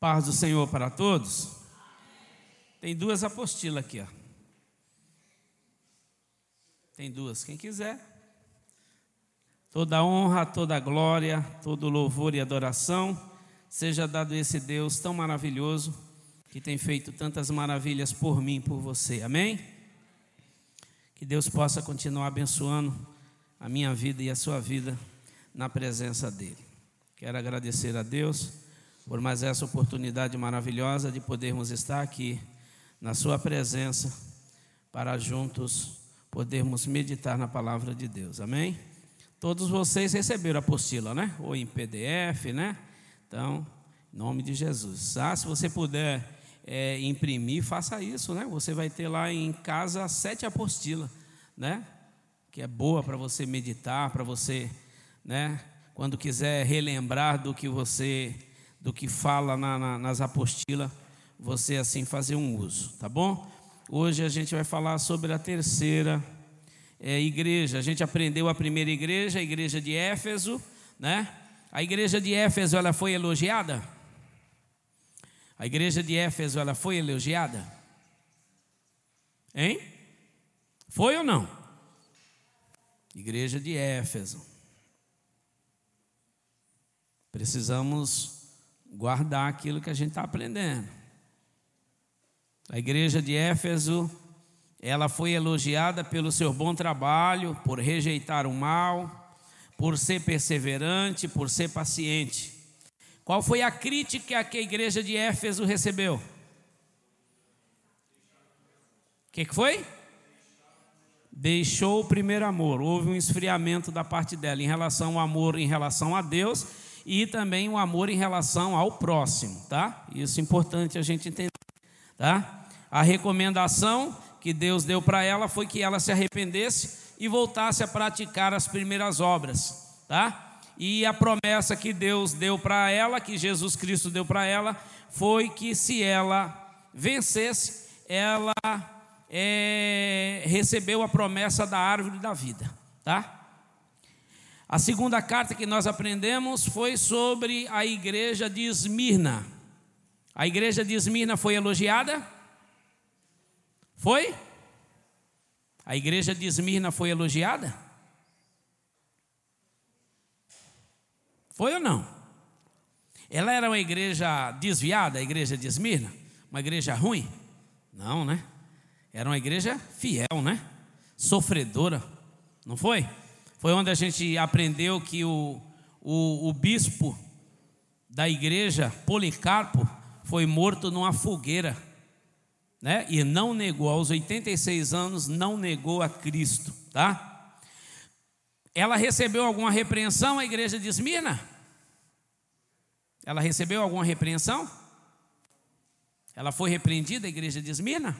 Paz do Senhor para todos. Tem duas apostilas aqui, ó. Tem duas, quem quiser. Toda honra, toda glória, todo louvor e adoração seja dado esse Deus tão maravilhoso que tem feito tantas maravilhas por mim, por você. Amém? Que Deus possa continuar abençoando a minha vida e a sua vida na presença dele. Quero agradecer a Deus por mais essa oportunidade maravilhosa de podermos estar aqui na Sua presença para juntos podermos meditar na palavra de Deus. Amém? Todos vocês receberam a apostila, né? Ou em PDF, né? Então, em nome de Jesus. Ah, se você puder é, imprimir, faça isso, né? Você vai ter lá em casa sete apostilas, né? Que é boa para você meditar, para você, né? Quando quiser relembrar do que você do que fala na, na, nas apostilas, você assim fazer um uso, tá bom? Hoje a gente vai falar sobre a terceira é, igreja. A gente aprendeu a primeira igreja, a igreja de Éfeso, né? A igreja de Éfeso ela foi elogiada? A igreja de Éfeso ela foi elogiada? Hein? Foi ou não? Igreja de Éfeso. Precisamos guardar aquilo que a gente está aprendendo. A igreja de Éfeso, ela foi elogiada pelo seu bom trabalho, por rejeitar o mal, por ser perseverante, por ser paciente. Qual foi a crítica que a igreja de Éfeso recebeu? O que, que foi? Deixou o primeiro amor. Houve um esfriamento da parte dela em relação ao amor, em relação a Deus e também o amor em relação ao próximo, tá? Isso é importante a gente entender, tá? A recomendação que Deus deu para ela foi que ela se arrependesse e voltasse a praticar as primeiras obras, tá? E a promessa que Deus deu para ela, que Jesus Cristo deu para ela, foi que se ela vencesse, ela é, recebeu a promessa da árvore da vida, tá? A segunda carta que nós aprendemos foi sobre a igreja de Esmirna. A igreja de Esmirna foi elogiada? Foi? A igreja de Esmirna foi elogiada? Foi ou não? Ela era uma igreja desviada, a igreja de Esmirna? Uma igreja ruim? Não, né? Era uma igreja fiel, né? Sofredora, não foi? Foi onde a gente aprendeu que o, o, o bispo da igreja, Policarpo, foi morto numa fogueira. Né? E não negou, aos 86 anos, não negou a Cristo. Tá? Ela recebeu alguma repreensão, a igreja de Esmirna? Ela recebeu alguma repreensão? Ela foi repreendida, a igreja de Esmirna?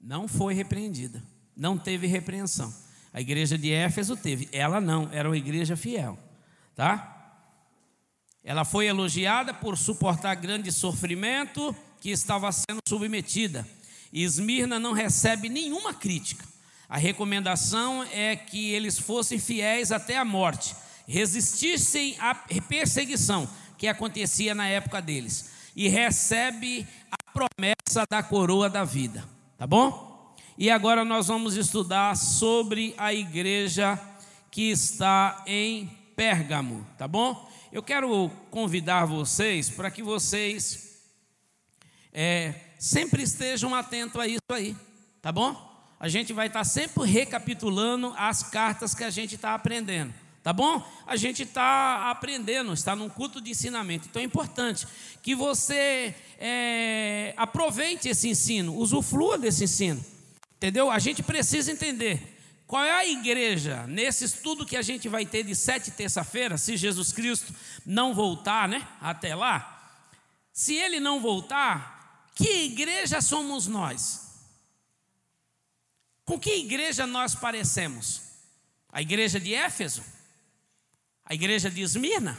Não foi repreendida não teve repreensão. A igreja de Éfeso teve, ela não, era uma igreja fiel, tá? Ela foi elogiada por suportar grande sofrimento que estava sendo submetida. Esmirna não recebe nenhuma crítica. A recomendação é que eles fossem fiéis até a morte, resistissem à perseguição que acontecia na época deles e recebe a promessa da coroa da vida, tá bom? E agora nós vamos estudar sobre a igreja que está em Pérgamo, tá bom? Eu quero convidar vocês para que vocês é, sempre estejam atentos a isso aí, tá bom? A gente vai estar sempre recapitulando as cartas que a gente está aprendendo, tá bom? A gente está aprendendo, está num culto de ensinamento, então é importante que você é, aproveite esse ensino, usufrua desse ensino. Entendeu? A gente precisa entender qual é a igreja nesse estudo que a gente vai ter de sete terça-feira, se Jesus Cristo não voltar, né? Até lá. Se ele não voltar, que igreja somos nós? Com que igreja nós parecemos? A igreja de Éfeso? A igreja de Esmirna?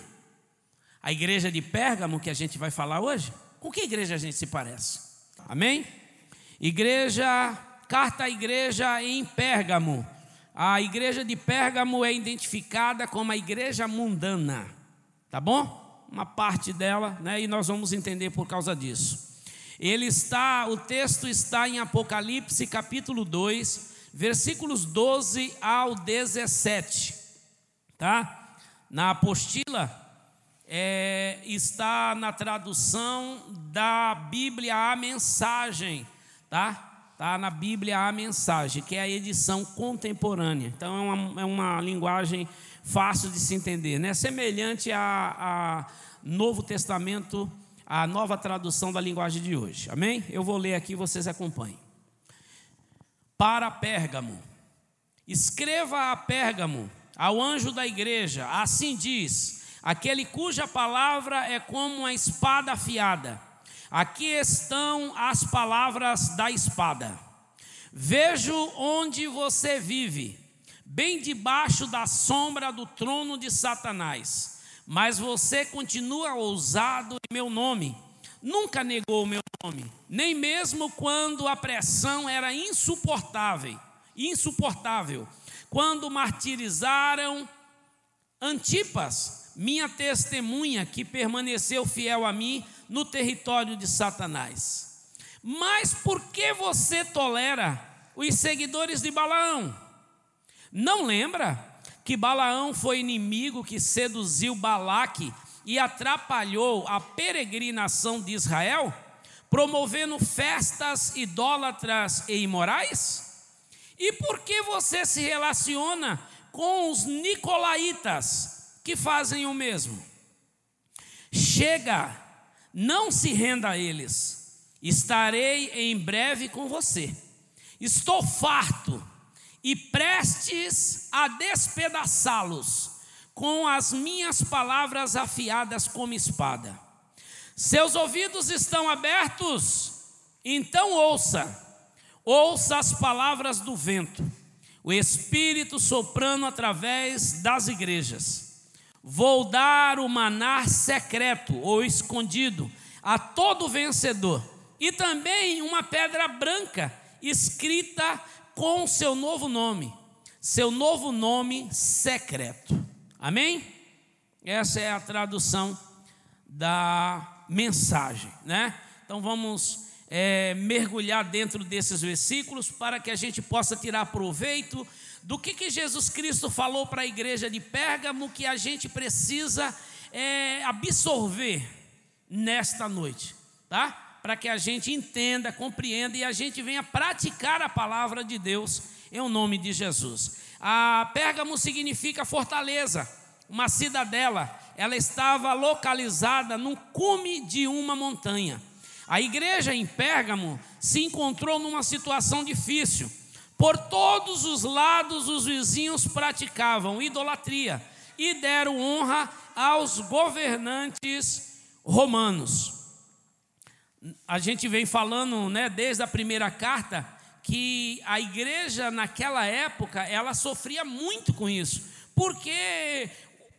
A igreja de Pérgamo que a gente vai falar hoje? Com que igreja a gente se parece? Amém? Igreja carta à igreja em Pérgamo. A igreja de Pérgamo é identificada como a igreja mundana, tá bom? uma parte dela, né, e nós vamos entender por causa disso. Ele está, o texto está em Apocalipse capítulo 2, versículos 12 ao 17, tá? Na apostila é, está na tradução da Bíblia a mensagem, tá? Tá na Bíblia a mensagem, que é a edição contemporânea. Então é uma, é uma linguagem fácil de se entender, né? Semelhante a, a Novo Testamento a nova tradução da linguagem de hoje. Amém? Eu vou ler aqui, vocês acompanhem. Para Pérgamo, escreva a Pérgamo, ao anjo da igreja, assim diz: aquele cuja palavra é como uma espada afiada. Aqui estão as palavras da espada. Vejo onde você vive, bem debaixo da sombra do trono de Satanás mas você continua ousado em meu nome. Nunca negou o meu nome, nem mesmo quando a pressão era insuportável, insuportável. Quando martirizaram Antipas, minha testemunha que permaneceu fiel a mim no território de Satanás. Mas por que você tolera os seguidores de Balaão? Não lembra que Balaão foi inimigo que seduziu Balaque e atrapalhou a peregrinação de Israel, promovendo festas idólatras e imorais? E por que você se relaciona com os nicolaítas que fazem o mesmo? Chega, não se renda a eles, estarei em breve com você. Estou farto e prestes a despedaçá-los com as minhas palavras afiadas como espada. Seus ouvidos estão abertos? Então ouça, ouça as palavras do vento, o Espírito soprando através das igrejas. Vou dar o manar secreto ou escondido a todo vencedor, e também uma pedra branca escrita com seu novo nome, seu novo nome secreto. Amém? Essa é a tradução da mensagem, né? Então vamos é, mergulhar dentro desses versículos para que a gente possa tirar proveito do que, que Jesus Cristo falou para a igreja de Pérgamo que a gente precisa é, absorver nesta noite, tá? para que a gente entenda, compreenda e a gente venha praticar a palavra de Deus em nome de Jesus. A Pérgamo significa fortaleza, uma cidadela. Ela estava localizada no cume de uma montanha. A igreja em Pérgamo se encontrou numa situação difícil. Por todos os lados, os vizinhos praticavam idolatria e deram honra aos governantes romanos. A gente vem falando, né, desde a primeira carta, que a igreja naquela época ela sofria muito com isso, porque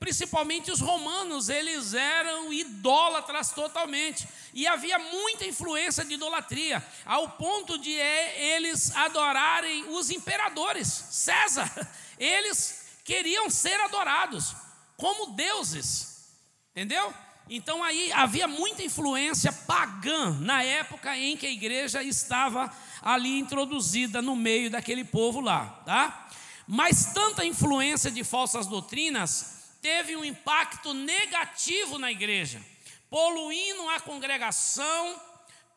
principalmente os romanos eles eram idólatras totalmente e havia muita influência de idolatria ao ponto de eles adorarem os imperadores, César. Eles queriam ser adorados como deuses, entendeu? Então aí havia muita influência pagã na época em que a igreja estava ali introduzida no meio daquele povo lá, tá? Mas tanta influência de falsas doutrinas teve um impacto negativo na igreja, poluindo a congregação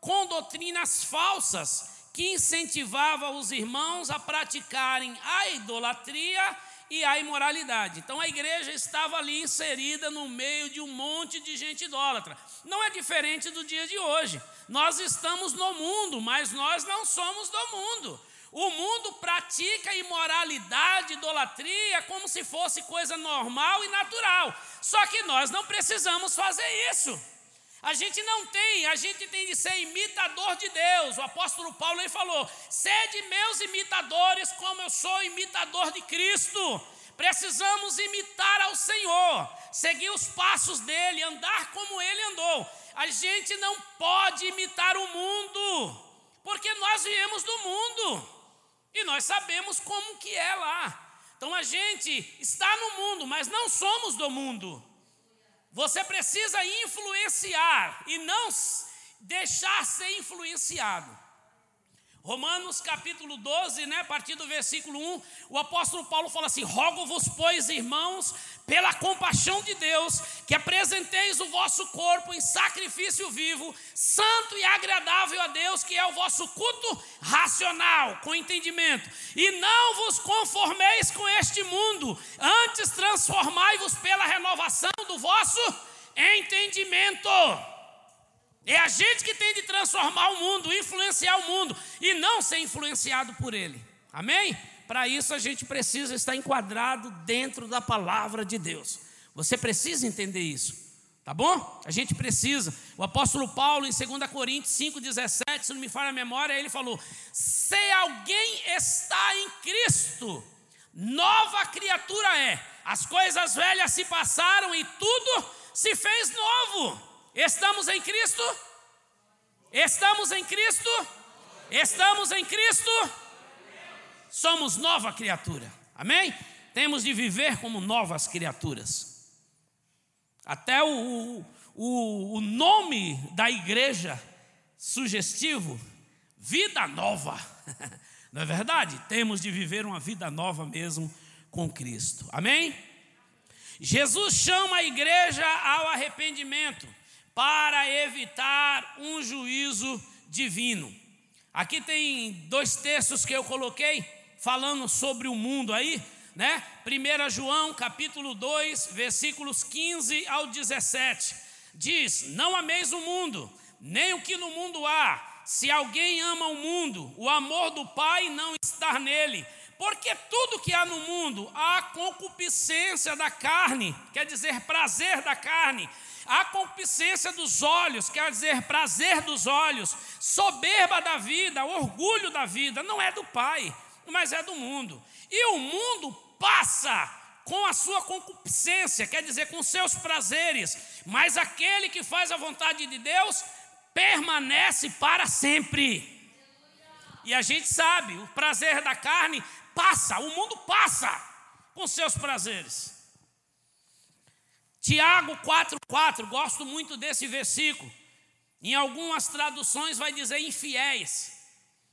com doutrinas falsas que incentivavam os irmãos a praticarem a idolatria e a imoralidade. Então a igreja estava ali inserida no meio de um monte de gente idólatra. Não é diferente do dia de hoje. Nós estamos no mundo, mas nós não somos do mundo. O mundo pratica imoralidade, idolatria, como se fosse coisa normal e natural. Só que nós não precisamos fazer isso. A gente não tem, a gente tem de ser imitador de Deus. O apóstolo Paulo ele falou: sede meus imitadores, como eu sou imitador de Cristo. Precisamos imitar ao Senhor, seguir os passos dele, andar como ele andou. A gente não pode imitar o mundo, porque nós viemos do mundo e nós sabemos como que é lá. Então a gente está no mundo, mas não somos do mundo. Você precisa influenciar e não deixar ser influenciado. Romanos capítulo 12, né, a partir do versículo 1, o apóstolo Paulo fala assim: Rogo-vos, pois, irmãos, pela compaixão de Deus, que apresenteis o vosso corpo em sacrifício vivo, santo e agradável a Deus, que é o vosso culto racional, com entendimento. E não vos conformeis com este mundo, antes transformai-vos pela renovação do vosso entendimento. É a gente que tem de transformar o mundo, influenciar o mundo e não ser influenciado por ele. Amém? Para isso a gente precisa estar enquadrado dentro da palavra de Deus. Você precisa entender isso. Tá bom? A gente precisa. O apóstolo Paulo, em 2 Coríntios 5,17, se não me falha a memória, ele falou: Se alguém está em Cristo, nova criatura é. As coisas velhas se passaram e tudo se fez novo. Estamos em Cristo? Estamos em Cristo? Estamos em Cristo? Somos nova criatura. Amém? Temos de viver como novas criaturas. Até o, o, o nome da igreja sugestivo, vida nova. Não é verdade? Temos de viver uma vida nova mesmo com Cristo. Amém? Jesus chama a igreja ao arrependimento para evitar um juízo divino. Aqui tem dois textos que eu coloquei falando sobre o mundo aí, né? 1 João capítulo 2, versículos 15 ao 17. Diz: Não ameis o mundo, nem o que no mundo há. Se alguém ama o mundo, o amor do Pai não está nele. Porque tudo que há no mundo, há concupiscência da carne, quer dizer, prazer da carne, a concupiscência dos olhos, quer dizer, prazer dos olhos, soberba da vida, orgulho da vida, não é do Pai, mas é do mundo. E o mundo passa com a sua concupiscência, quer dizer, com seus prazeres, mas aquele que faz a vontade de Deus permanece para sempre. E a gente sabe, o prazer da carne passa, o mundo passa com seus prazeres. Tiago 4,4, gosto muito desse versículo. Em algumas traduções vai dizer infiéis,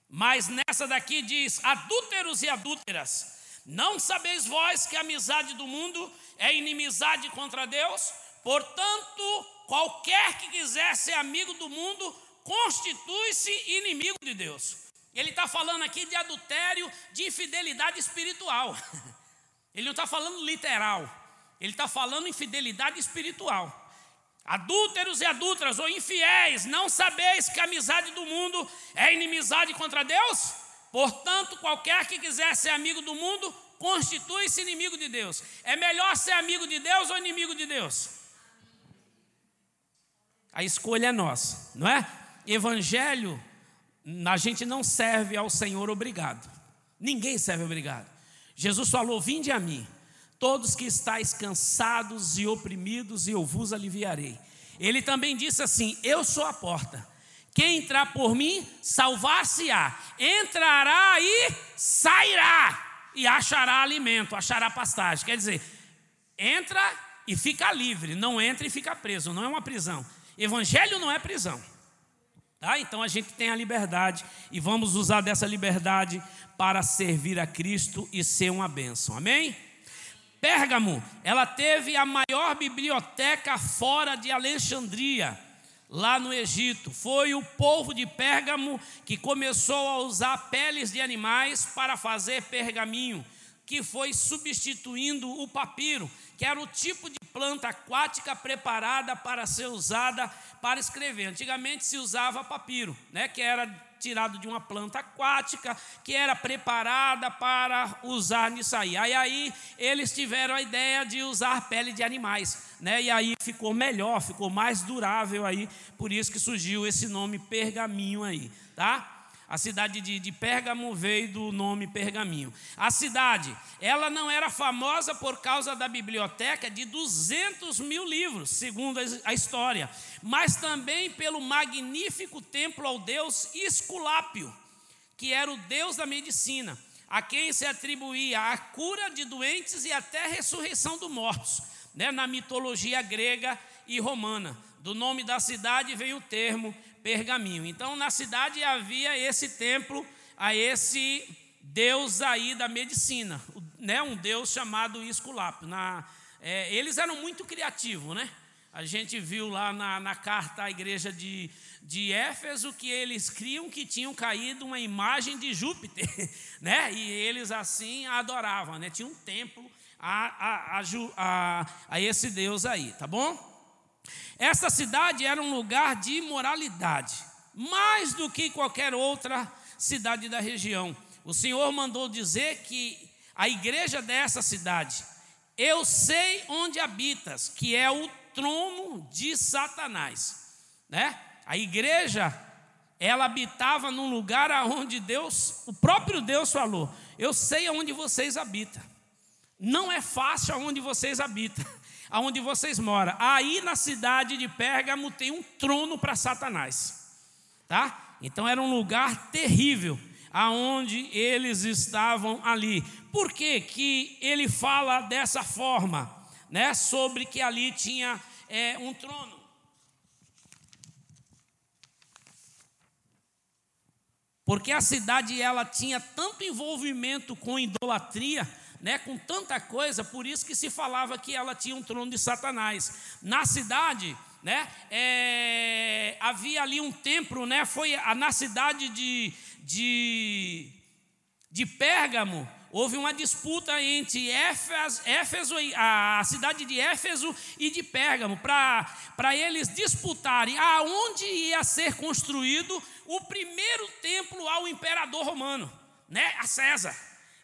mas nessa daqui diz adúlteros e adúlteras. Não sabeis vós que a amizade do mundo é inimizade contra Deus? Portanto, qualquer que quiser ser amigo do mundo constitui-se inimigo de Deus. Ele está falando aqui de adultério, de infidelidade espiritual. Ele não está falando literal. Ele está falando infidelidade espiritual. Adúlteros e adúlteras ou infiéis, não sabeis que a amizade do mundo é inimizade contra Deus? Portanto, qualquer que quiser ser amigo do mundo, constitui-se inimigo de Deus. É melhor ser amigo de Deus ou inimigo de Deus? A escolha é nossa, não é? Evangelho, a gente não serve ao Senhor obrigado. Ninguém serve obrigado. Jesus falou: Vinde a mim todos que estáis cansados e oprimidos, eu vos aliviarei. Ele também disse assim: Eu sou a porta. Quem entrar por mim, salvar-se-á. Entrará e sairá, e achará alimento, achará pastagem. Quer dizer, entra e fica livre, não entra e fica preso, não é uma prisão. Evangelho não é prisão. Tá? Então a gente tem a liberdade e vamos usar dessa liberdade para servir a Cristo e ser uma bênção. Amém? Pérgamo, ela teve a maior biblioteca fora de Alexandria, lá no Egito. Foi o povo de Pérgamo que começou a usar peles de animais para fazer pergaminho, que foi substituindo o papiro, que era o tipo de planta aquática preparada para ser usada para escrever. Antigamente se usava papiro, né, que era tirado de uma planta aquática que era preparada para usar nisso aí. Aí, aí eles tiveram a ideia de usar pele de animais, né? E aí ficou melhor, ficou mais durável aí, por isso que surgiu esse nome pergaminho aí, tá? A cidade de, de Pérgamo veio do nome Pergaminho. A cidade, ela não era famosa por causa da biblioteca de 200 mil livros, segundo a história, mas também pelo magnífico templo ao deus Esculápio, que era o deus da medicina, a quem se atribuía a cura de doentes e até a ressurreição dos mortos. né, na mitologia grega e romana. Do nome da cidade vem o termo pergaminho. Então, na cidade havia esse templo a esse deus aí da medicina, né, um deus chamado Esculápio. Na, é, eles eram muito criativos, né? A gente viu lá na, na carta à igreja de, de Éfeso que eles criam que tinham caído uma imagem de Júpiter, né? E eles assim adoravam, né? Tinha um templo a, a, a, a, esse Deus aí, tá bom? Essa cidade era um lugar de moralidade, mais do que qualquer outra cidade da região. O Senhor mandou dizer que a igreja dessa cidade, eu sei onde habitas, que é o trono de Satanás, né? A igreja ela habitava num lugar aonde Deus, o próprio Deus falou: "Eu sei aonde vocês habitam". Não é fácil aonde vocês habitam, aonde vocês moram. Aí na cidade de Pérgamo tem um trono para Satanás, tá? Então era um lugar terrível aonde eles estavam ali. Por que, que ele fala dessa forma? né, sobre que ali tinha é, um trono. Porque a cidade ela tinha tanto envolvimento com idolatria, né, com tanta coisa, por isso que se falava que ela tinha um trono de Satanás. Na cidade, né, é, havia ali um templo, né, foi na cidade de, de, de Pérgamo, houve uma disputa entre Éfeso, Éfeso, a cidade de Éfeso e de Pérgamo, para eles disputarem aonde ia ser construído o primeiro templo ao imperador romano, né, a César.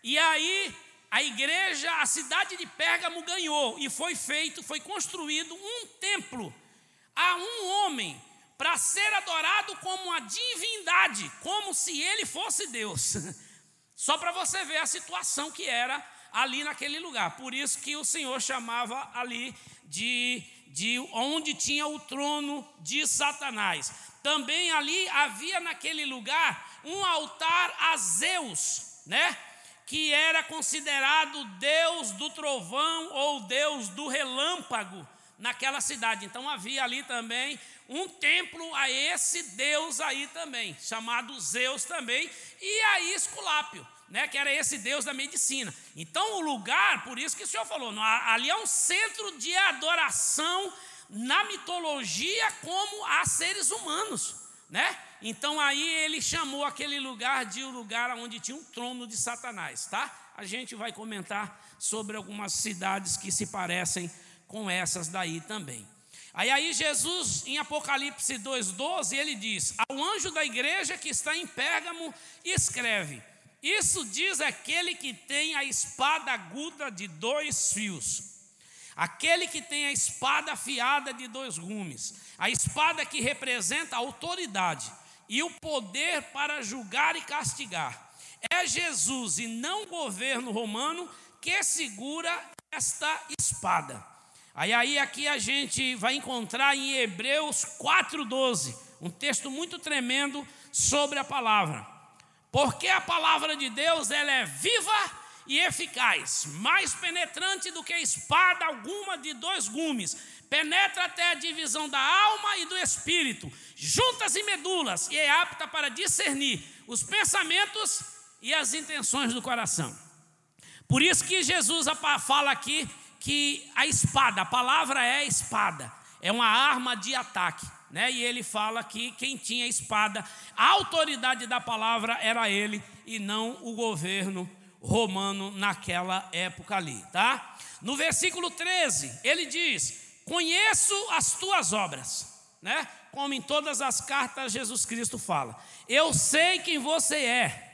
E aí a igreja, a cidade de Pérgamo ganhou e foi feito, foi construído um templo a um homem para ser adorado como uma divindade, como se ele fosse Deus. Só para você ver a situação que era ali naquele lugar. Por isso que o Senhor chamava ali de, de onde tinha o trono de Satanás. Também ali havia naquele lugar um altar a Zeus, né? Que era considerado Deus do trovão ou Deus do relâmpago naquela cidade. Então havia ali também um templo a esse Deus aí também, chamado Zeus também, e aí Esculápio né, que era esse Deus da medicina. Então, o lugar, por isso que o Senhor falou, ali é um centro de adoração na mitologia como a seres humanos, né? Então aí ele chamou aquele lugar de um lugar onde tinha um trono de Satanás, tá? A gente vai comentar sobre algumas cidades que se parecem com essas daí também. Aí aí Jesus em Apocalipse 2:12, ele diz: "Ao anjo da igreja que está em Pérgamo, escreve: isso diz aquele que tem a espada aguda de dois fios, aquele que tem a espada afiada de dois gumes, a espada que representa a autoridade e o poder para julgar e castigar. É Jesus e não o governo romano que segura esta espada. Aí, aí aqui a gente vai encontrar em Hebreus 4,12, um texto muito tremendo sobre a palavra. Porque a palavra de Deus ela é viva e eficaz, mais penetrante do que espada alguma de dois gumes, penetra até a divisão da alma e do espírito, juntas e medulas, e é apta para discernir os pensamentos e as intenções do coração. Por isso que Jesus fala aqui que a espada, a palavra é espada, é uma arma de ataque né? E ele fala que quem tinha espada, a autoridade da palavra era ele e não o governo romano naquela época ali, tá? No versículo 13, ele diz: "Conheço as tuas obras", né? Como em todas as cartas Jesus Cristo fala. Eu sei quem você é.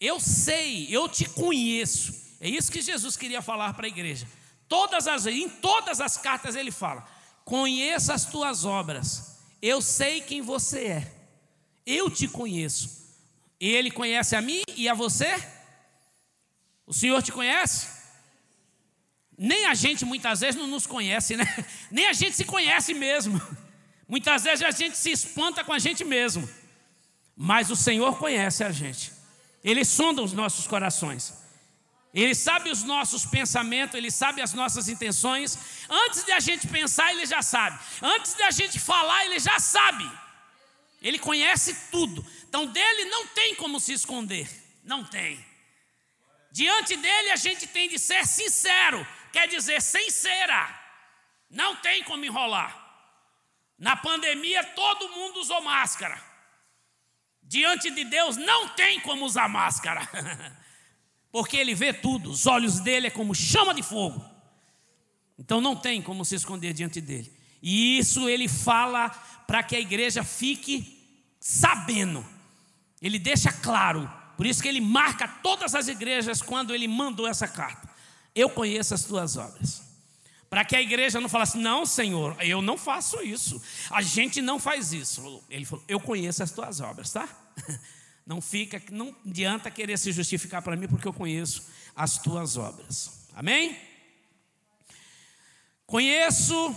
Eu sei, eu te conheço. É isso que Jesus queria falar para a igreja. Todas as em todas as cartas ele fala: Conheço as tuas obras, eu sei quem você é, eu te conheço. Ele conhece a mim e a você? O Senhor te conhece? Nem a gente muitas vezes não nos conhece, né? Nem a gente se conhece mesmo. Muitas vezes a gente se espanta com a gente mesmo. Mas o Senhor conhece a gente. Ele sonda os nossos corações. Ele sabe os nossos pensamentos, ele sabe as nossas intenções. Antes de a gente pensar, ele já sabe. Antes de a gente falar, ele já sabe. Ele conhece tudo. Então dele não tem como se esconder. Não tem. Diante dele a gente tem de ser sincero, quer dizer, sem cera. Não tem como enrolar. Na pandemia todo mundo usou máscara. Diante de Deus não tem como usar máscara. porque ele vê tudo, os olhos dele é como chama de fogo. Então não tem como se esconder diante dele. E isso ele fala para que a igreja fique sabendo. Ele deixa claro. Por isso que ele marca todas as igrejas quando ele mandou essa carta. Eu conheço as tuas obras. Para que a igreja não falasse, não, Senhor, eu não faço isso. A gente não faz isso. Ele falou, eu conheço as tuas obras, tá? Não fica, não adianta querer se justificar para mim porque eu conheço as tuas obras. Amém? Conheço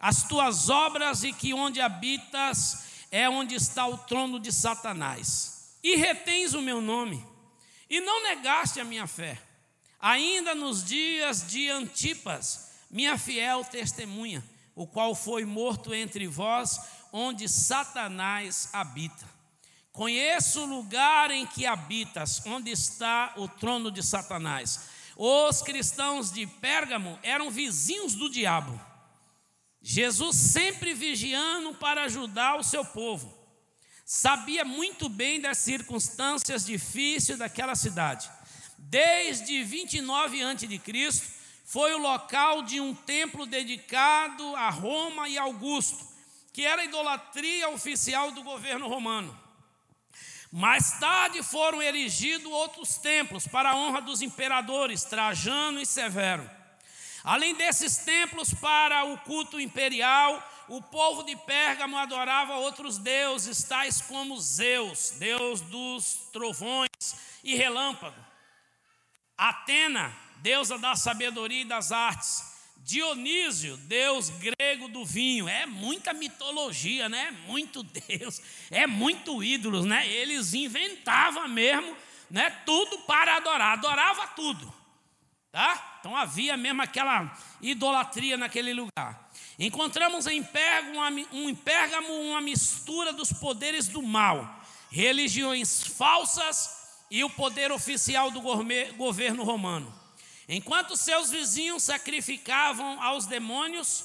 as tuas obras e que onde habitas é onde está o trono de Satanás. E retens o meu nome e não negaste a minha fé. Ainda nos dias de Antipas, minha fiel testemunha, o qual foi morto entre vós, onde Satanás habita. Conheço o lugar em que habitas, onde está o trono de Satanás. Os cristãos de Pérgamo eram vizinhos do diabo. Jesus sempre vigiando para ajudar o seu povo. Sabia muito bem das circunstâncias difíceis daquela cidade. Desde 29 a.C., foi o local de um templo dedicado a Roma e Augusto, que era a idolatria oficial do governo romano. Mais tarde foram erigidos outros templos para a honra dos imperadores Trajano e Severo. Além desses templos para o culto imperial, o povo de Pérgamo adorava outros deuses, tais como Zeus, deus dos trovões e relâmpago. Atena, deusa da sabedoria e das artes. Dionísio, deus grego do vinho, é muita mitologia, né? Muito Deus, é muito ídolos, né? Eles inventavam mesmo, né? Tudo para adorar, adorava tudo, tá? Então havia mesmo aquela idolatria naquele lugar. Encontramos em Pérgamo, um, Pérgamo uma mistura dos poderes do mal, religiões falsas e o poder oficial do governo romano. Enquanto seus vizinhos sacrificavam aos demônios,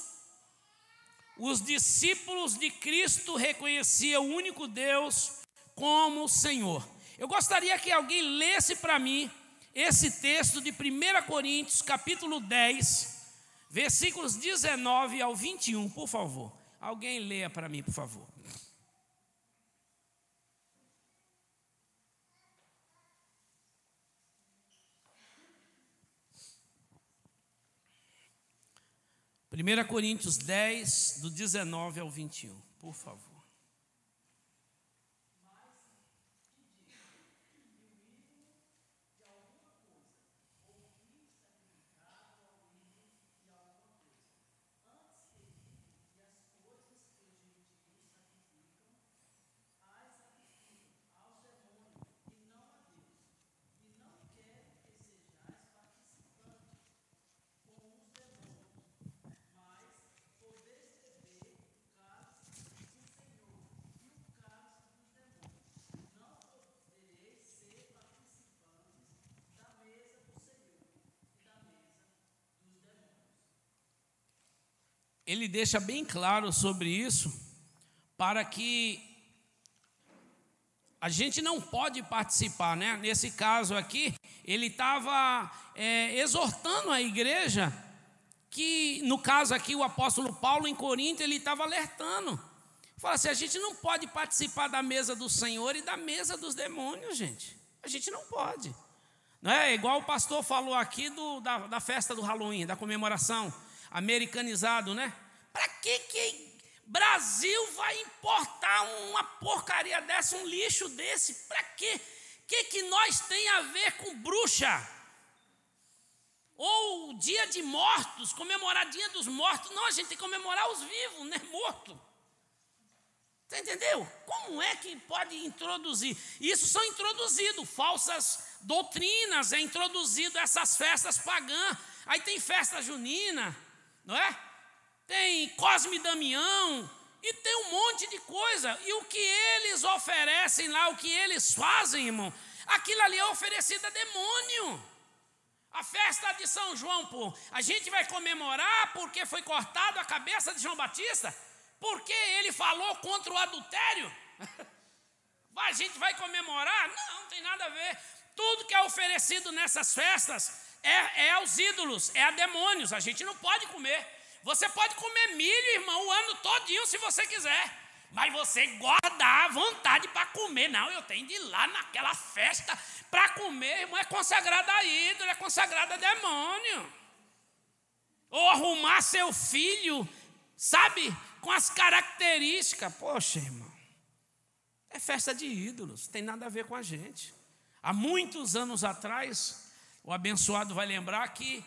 os discípulos de Cristo reconheciam o único Deus como Senhor. Eu gostaria que alguém lesse para mim esse texto de 1 Coríntios, capítulo 10, versículos 19 ao 21, por favor. Alguém leia para mim, por favor. 1 Coríntios 10, do 19 ao 21, por favor. Ele deixa bem claro sobre isso, para que a gente não pode participar, né? Nesse caso aqui, ele estava é, exortando a igreja, que no caso aqui, o apóstolo Paulo em Corinto, ele estava alertando. Fala assim: a gente não pode participar da mesa do Senhor e da mesa dos demônios, gente. A gente não pode. Não é igual o pastor falou aqui do, da, da festa do Halloween, da comemoração americanizado, né? Para que que Brasil vai importar uma porcaria dessa, um lixo desse? Para quê? O que, que nós tem a ver com bruxa? Ou dia de mortos, comemorar dia dos mortos. Não, a gente tem que comemorar os vivos, né? Morto. Você entendeu? Como é que pode introduzir? Isso são introduzidos, falsas doutrinas, é introduzido essas festas pagãs. Aí tem festa junina, não é? Tem Cosme Damião, e tem um monte de coisa. E o que eles oferecem lá, o que eles fazem, irmão, aquilo ali é oferecido a demônio. A festa de São João, pô, a gente vai comemorar porque foi cortado a cabeça de João Batista. Porque ele falou contra o adultério? A gente vai comemorar? Não, não tem nada a ver. Tudo que é oferecido nessas festas é, é aos ídolos, é a demônios. A gente não pode comer. Você pode comer milho, irmão, o ano todinho se você quiser. Mas você guarda a vontade para comer. Não, eu tenho de ir lá naquela festa para comer, irmão. É consagrada a ídolo, é consagrada a demônio. Ou arrumar seu filho, sabe? com as características. Poxa, irmão, é festa de ídolos, tem nada a ver com a gente. Há muitos anos atrás, o abençoado vai lembrar que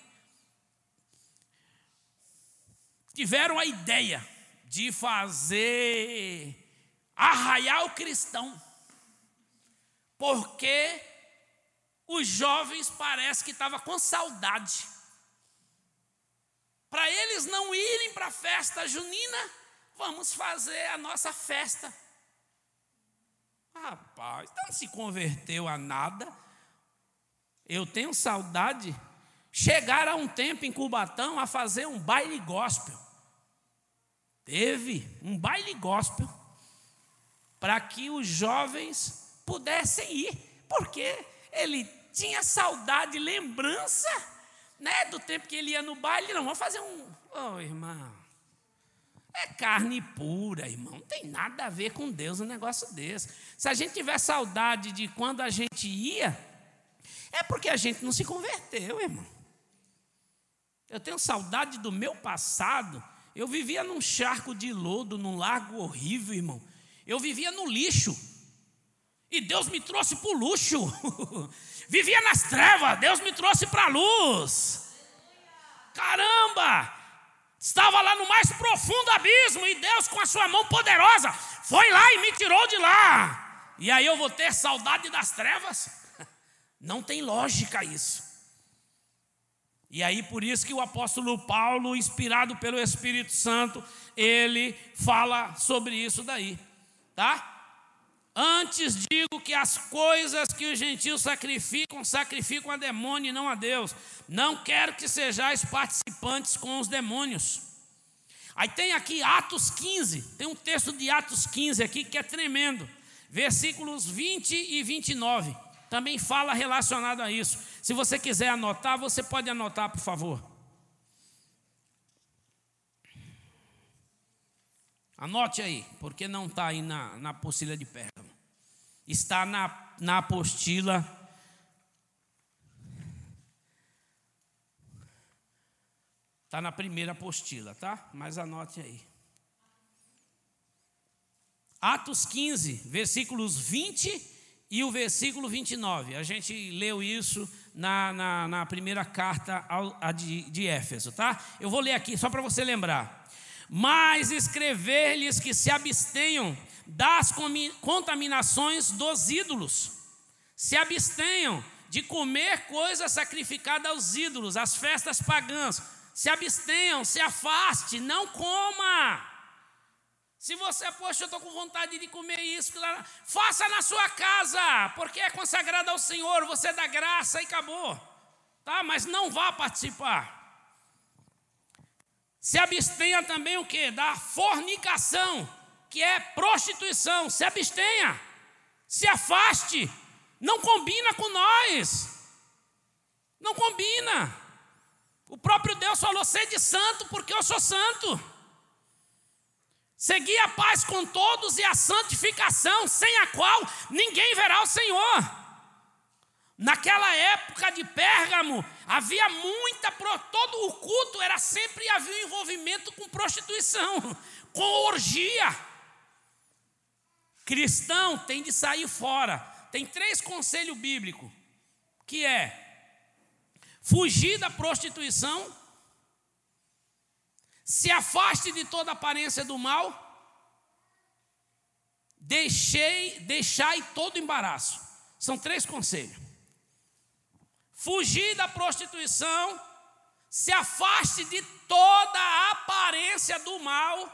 tiveram a ideia de fazer arraial cristão, porque os jovens parece que estavam com saudade. Para eles não irem para a festa junina, Vamos fazer a nossa festa. Rapaz, não se converteu a nada. Eu tenho saudade. Chegaram a um tempo em Cubatão a fazer um baile gospel. Teve um baile gospel para que os jovens pudessem ir, porque ele tinha saudade, lembrança, né, do tempo que ele ia no baile. Não, vamos fazer um, oh, irmão. É carne pura, irmão. Não tem nada a ver com Deus um negócio desse. Se a gente tiver saudade de quando a gente ia, é porque a gente não se converteu, irmão. Eu tenho saudade do meu passado. Eu vivia num charco de lodo, num lago horrível, irmão. Eu vivia no lixo. E Deus me trouxe para o luxo. vivia nas trevas, Deus me trouxe para a luz. Caramba! Estava lá no mais profundo abismo e Deus, com a sua mão poderosa, foi lá e me tirou de lá. E aí eu vou ter saudade das trevas? Não tem lógica isso. E aí por isso que o apóstolo Paulo, inspirado pelo Espírito Santo, ele fala sobre isso daí, tá? Antes digo que as coisas que os gentios sacrificam, sacrificam a demônio e não a Deus. Não quero que sejais participantes com os demônios. Aí tem aqui Atos 15, tem um texto de Atos 15 aqui que é tremendo. Versículos 20 e 29. Também fala relacionado a isso. Se você quiser anotar, você pode anotar, por favor. Anote aí, porque não está aí na, na apostila de Pérgamo. Está na, na apostila. Está na primeira apostila, tá? Mas anote aí. Atos 15, versículos 20 e o versículo 29. A gente leu isso na, na, na primeira carta ao, de, de Éfeso, tá? Eu vou ler aqui só para você lembrar mas escrever-lhes que se abstenham das contaminações dos ídolos, se abstenham de comer coisas sacrificadas aos ídolos, as festas pagãs, se abstenham, se afaste, não coma. Se você, poxa, eu estou com vontade de comer isso, faça na sua casa, porque é consagrado ao Senhor, você dá graça e acabou, tá? Mas não vá participar. Se abstenha também o que? Da fornicação, que é prostituição. Se abstenha. Se afaste. Não combina com nós. Não combina. O próprio Deus falou: sede santo, porque eu sou santo. Segui a paz com todos e a santificação, sem a qual ninguém verá o Senhor. Naquela época de Pérgamo, havia muita, todo o culto era sempre havia envolvimento com prostituição, com orgia. Cristão tem de sair fora. Tem três conselhos bíblicos, que é fugir da prostituição, se afaste de toda aparência do mal Deixei, deixai todo embaraço. São três conselhos. Fugir da prostituição, se afaste de toda aparência do mal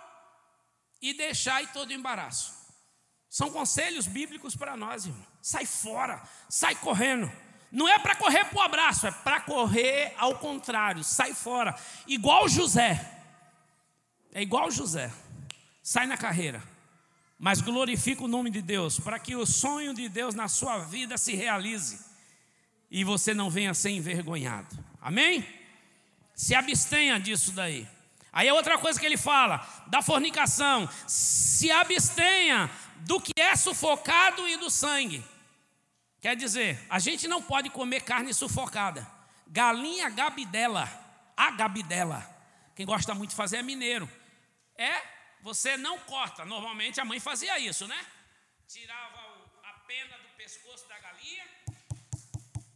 e deixai todo embaraço. São conselhos bíblicos para nós, irmão. Sai fora, sai correndo. Não é para correr para o abraço, é para correr ao contrário, sai fora. Igual José. É igual José. Sai na carreira. Mas glorifica o nome de Deus, para que o sonho de Deus na sua vida se realize e você não venha ser envergonhado. Amém? Se abstenha disso daí. Aí é outra coisa que ele fala, da fornicação. Se abstenha do que é sufocado e do sangue. Quer dizer, a gente não pode comer carne sufocada. Galinha gabidela, a gabidela. Quem gosta muito de fazer é mineiro. É, você não corta. Normalmente a mãe fazia isso, né? Tirava a pena do pescoço da galinha,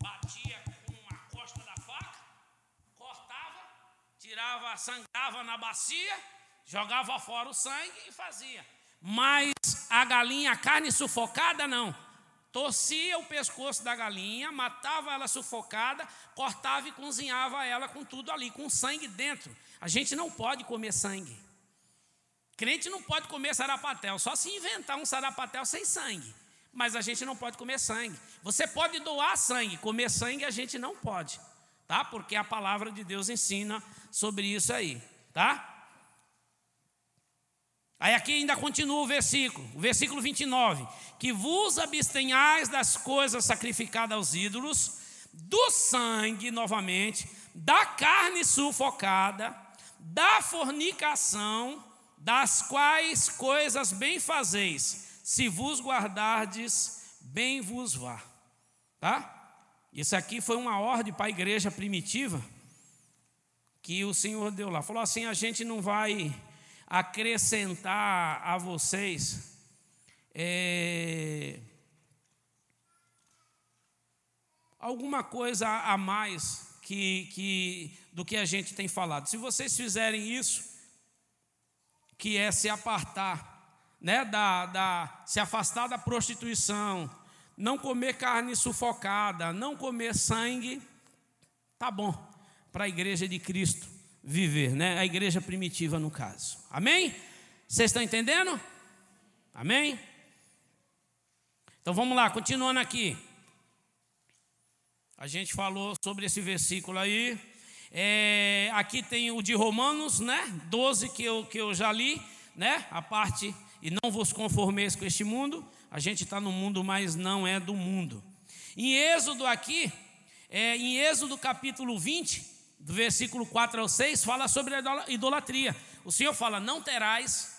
batia com a costa da faca, cortava, tirava, sangrava na bacia, jogava fora o sangue e fazia. Mas a galinha, a carne sufocada, não torcia o pescoço da galinha, matava ela sufocada, cortava e cozinhava ela com tudo ali, com sangue dentro. A gente não pode comer sangue. Crente não pode comer sarapatel, só se inventar um sarapatel sem sangue. Mas a gente não pode comer sangue. Você pode doar sangue, comer sangue a gente não pode, tá? Porque a palavra de Deus ensina sobre isso aí, tá? Aí aqui ainda continua o versículo, o versículo 29, que vos abstenhais das coisas sacrificadas aos ídolos, do sangue novamente, da carne sufocada, da fornicação, das quais coisas bem fazeis, se vos guardardes, bem vos vá. Tá? Isso aqui foi uma ordem para a igreja primitiva que o Senhor deu lá. Falou assim: a gente não vai acrescentar a vocês é, alguma coisa a mais que, que, do que a gente tem falado. Se vocês fizerem isso, que é se apartar, né, da, da, se afastar da prostituição, não comer carne sufocada, não comer sangue, tá bom para a igreja de Cristo viver, né? A igreja primitiva no caso. Amém? Vocês estão entendendo? Amém? Então vamos lá, continuando aqui. A gente falou sobre esse versículo aí. É, aqui tem o de Romanos, né? 12 que eu, que eu já li, né? A parte, e não vos conformeis com este mundo. A gente está no mundo, mas não é do mundo. Em Êxodo aqui, é, em Êxodo capítulo 20, do versículo 4 ao 6, fala sobre a idolatria. O Senhor fala: Não terás,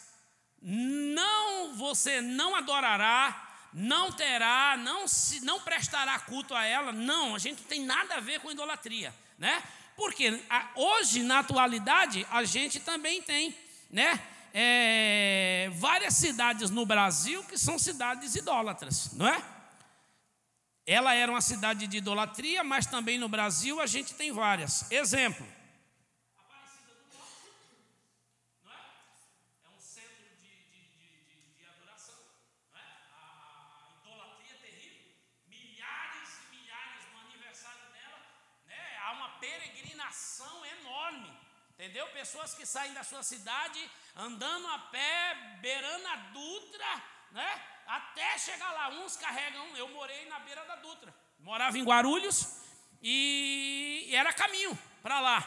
não você não adorará, não terá, não, se, não prestará culto a ela. Não, a gente não tem nada a ver com idolatria, né? Porque hoje, na atualidade, a gente também tem, né? É, várias cidades no Brasil que são cidades idólatras, não é? Ela era uma cidade de idolatria, mas também no Brasil a gente tem várias. Exemplo. Aparecida do Norte, não é? É um centro de, de, de, de adoração, não é? A, a idolatria é terrível. Milhares e milhares no aniversário dela, né? Há uma peregrinação enorme. Entendeu? Pessoas que saem da sua cidade andando a pé, beirando a Dutra, né? Até chegar lá, uns carregam. Eu morei na beira da Dutra, morava em Guarulhos e era caminho para lá.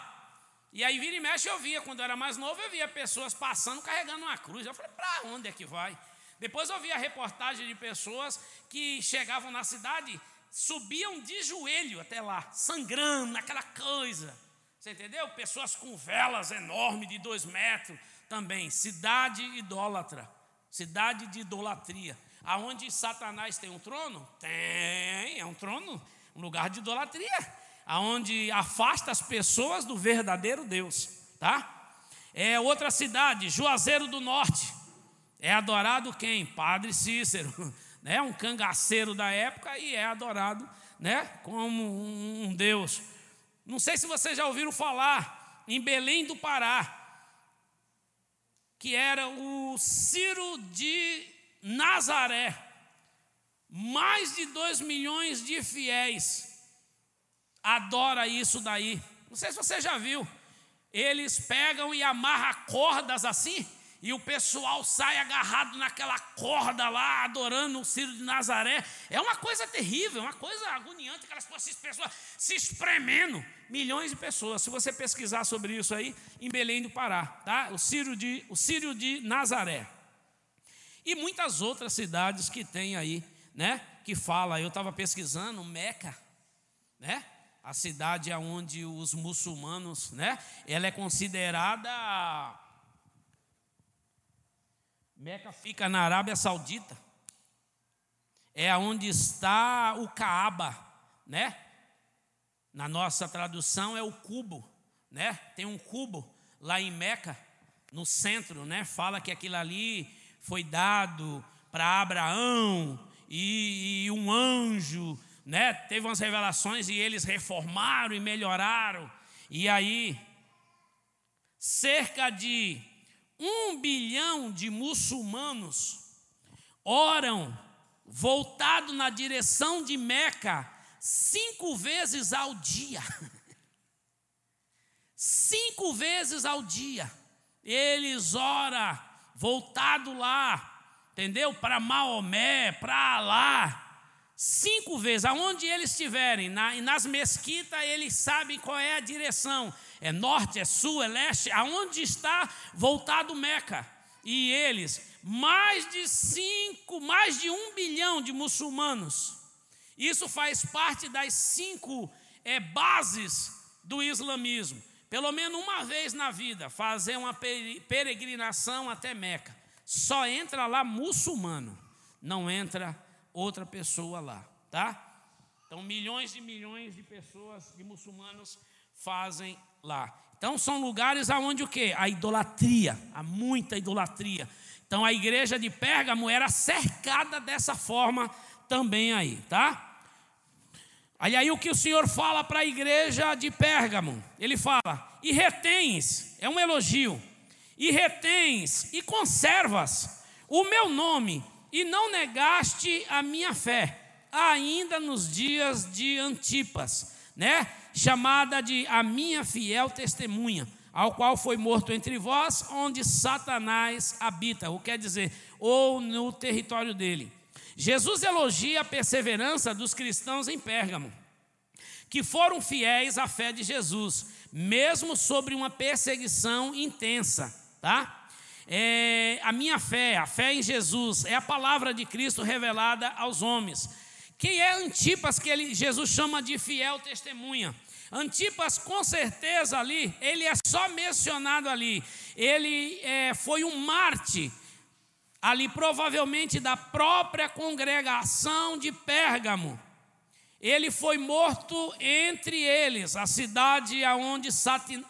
E aí vira e mexe eu via, quando eu era mais novo, eu via pessoas passando carregando uma cruz. Eu falei, para onde é que vai? Depois eu vi a reportagem de pessoas que chegavam na cidade, subiam de joelho até lá, sangrando, aquela coisa. Você entendeu? Pessoas com velas enormes de dois metros também. Cidade idólatra, cidade de idolatria. Aonde Satanás tem um trono? Tem, é um trono, um lugar de idolatria, aonde afasta as pessoas do verdadeiro Deus, tá? É outra cidade, Juazeiro do Norte. É adorado quem? Padre Cícero, né? Um cangaceiro da época e é adorado, né, como um Deus. Não sei se vocês já ouviram falar em Belém do Pará, que era o Ciro de Nazaré, mais de 2 milhões de fiéis adora isso daí. Não sei se você já viu. Eles pegam e amarram cordas assim, e o pessoal sai agarrado naquela corda lá, adorando o Ciro de Nazaré. É uma coisa terrível, uma coisa agoniante, aquelas pessoas se espremendo. Milhões de pessoas. Se você pesquisar sobre isso aí, em Belém do Pará, tá? O Círio de, o Círio de Nazaré. E muitas outras cidades que tem aí, né? Que fala, eu estava pesquisando, Meca, né? a cidade onde os muçulmanos, né? Ela é considerada Meca fica na Arábia Saudita. É onde está o Caaba, né? Na nossa tradução é o cubo, né? Tem um cubo lá em Meca, no centro, né? Fala que aquilo ali foi dado para Abraão e, e um anjo né, teve umas revelações e eles reformaram e melhoraram. E aí, cerca de um bilhão de muçulmanos oram voltado na direção de Meca cinco vezes ao dia. cinco vezes ao dia. Eles oram voltado lá, entendeu? Para Maomé, para Alá cinco vezes, aonde eles estiverem, na, nas mesquitas, eles sabem qual é a direção: é norte, é sul, é leste, aonde está voltado Meca. E eles, mais de cinco, mais de um bilhão de muçulmanos, isso faz parte das cinco é, bases do islamismo. Pelo menos uma vez na vida, fazer uma peregrinação até Meca. Só entra lá muçulmano, não entra outra pessoa lá, tá? Então, milhões e milhões de pessoas, de muçulmanos, fazem lá. Então, são lugares aonde o quê? A idolatria, há muita idolatria. Então, a igreja de Pérgamo era cercada dessa forma também aí, tá? Aí, aí o que o Senhor fala para a igreja de Pérgamo? Ele fala: e retens, é um elogio, e retens e conservas o meu nome e não negaste a minha fé, ainda nos dias de Antipas, né? Chamada de a minha fiel testemunha, ao qual foi morto entre vós, onde Satanás habita, o quer dizer, ou no território dele. Jesus elogia a perseverança dos cristãos em Pérgamo, que foram fiéis à fé de Jesus, mesmo sobre uma perseguição intensa, tá? É, a minha fé, a fé em Jesus, é a palavra de Cristo revelada aos homens. Quem é Antipas que ele, Jesus chama de fiel testemunha? Antipas, com certeza, ali, ele é só mencionado ali. Ele é, foi um Marte, ali provavelmente da própria congregação de Pérgamo. Ele foi morto entre eles, a cidade onde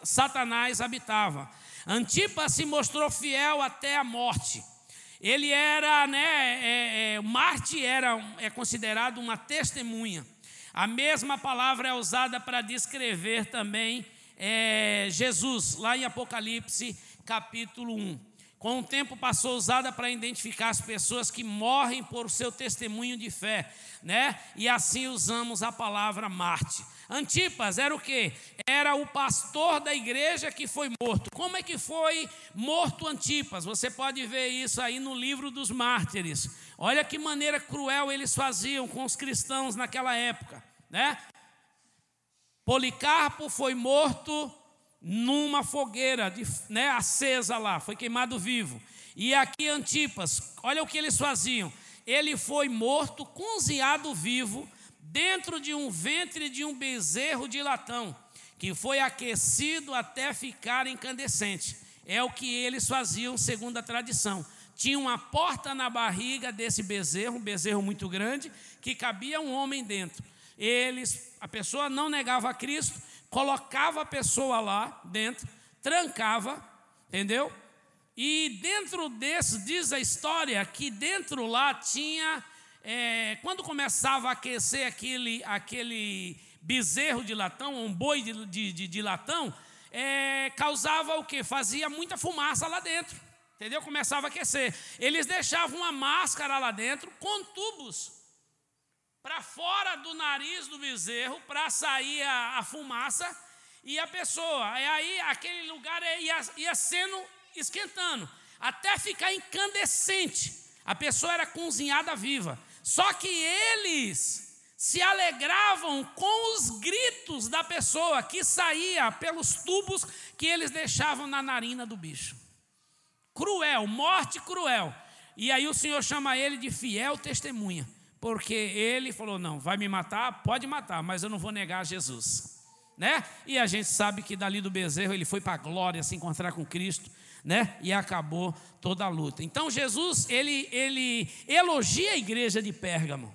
Satanás habitava. Antipas se mostrou fiel até a morte. Ele era, né, é, é, Marte era é considerado uma testemunha. A mesma palavra é usada para descrever também é, Jesus, lá em Apocalipse capítulo 1 com o tempo passou usada para identificar as pessoas que morrem por seu testemunho de fé, né? E assim usamos a palavra Marte. Antipas era o que? Era o pastor da igreja que foi morto. Como é que foi morto Antipas? Você pode ver isso aí no livro dos mártires. Olha que maneira cruel eles faziam com os cristãos naquela época, né? Policarpo foi morto numa fogueira né, acesa lá, foi queimado vivo. E aqui Antipas, olha o que eles faziam. Ele foi morto, cozinhado vivo, dentro de um ventre de um bezerro de latão, que foi aquecido até ficar incandescente. É o que eles faziam segundo a tradição. Tinha uma porta na barriga desse bezerro, um bezerro muito grande, que cabia um homem dentro. Eles, a pessoa não negava a Cristo, colocava a pessoa lá dentro, trancava, entendeu? E dentro desse, diz a história, que dentro lá tinha, é, quando começava a aquecer aquele, aquele bezerro de latão, um boi de, de, de latão, é, causava o que? Fazia muita fumaça lá dentro, entendeu? Começava a aquecer. Eles deixavam uma máscara lá dentro com tubos para fora do nariz do bezerro para sair a, a, fumaça e a pessoa. E aí aquele lugar ia, ia sendo esquentando até ficar incandescente. A pessoa era cozinhada viva. Só que eles se alegravam com os gritos da pessoa que saía pelos tubos que eles deixavam na narina do bicho. Cruel, morte cruel. E aí o Senhor chama ele de fiel testemunha, porque ele falou: "Não, vai me matar, pode matar, mas eu não vou negar Jesus". Né? E a gente sabe que dali do bezerro ele foi para a glória se encontrar com Cristo, né? E acabou toda a luta. Então Jesus, ele ele elogia a igreja de Pérgamo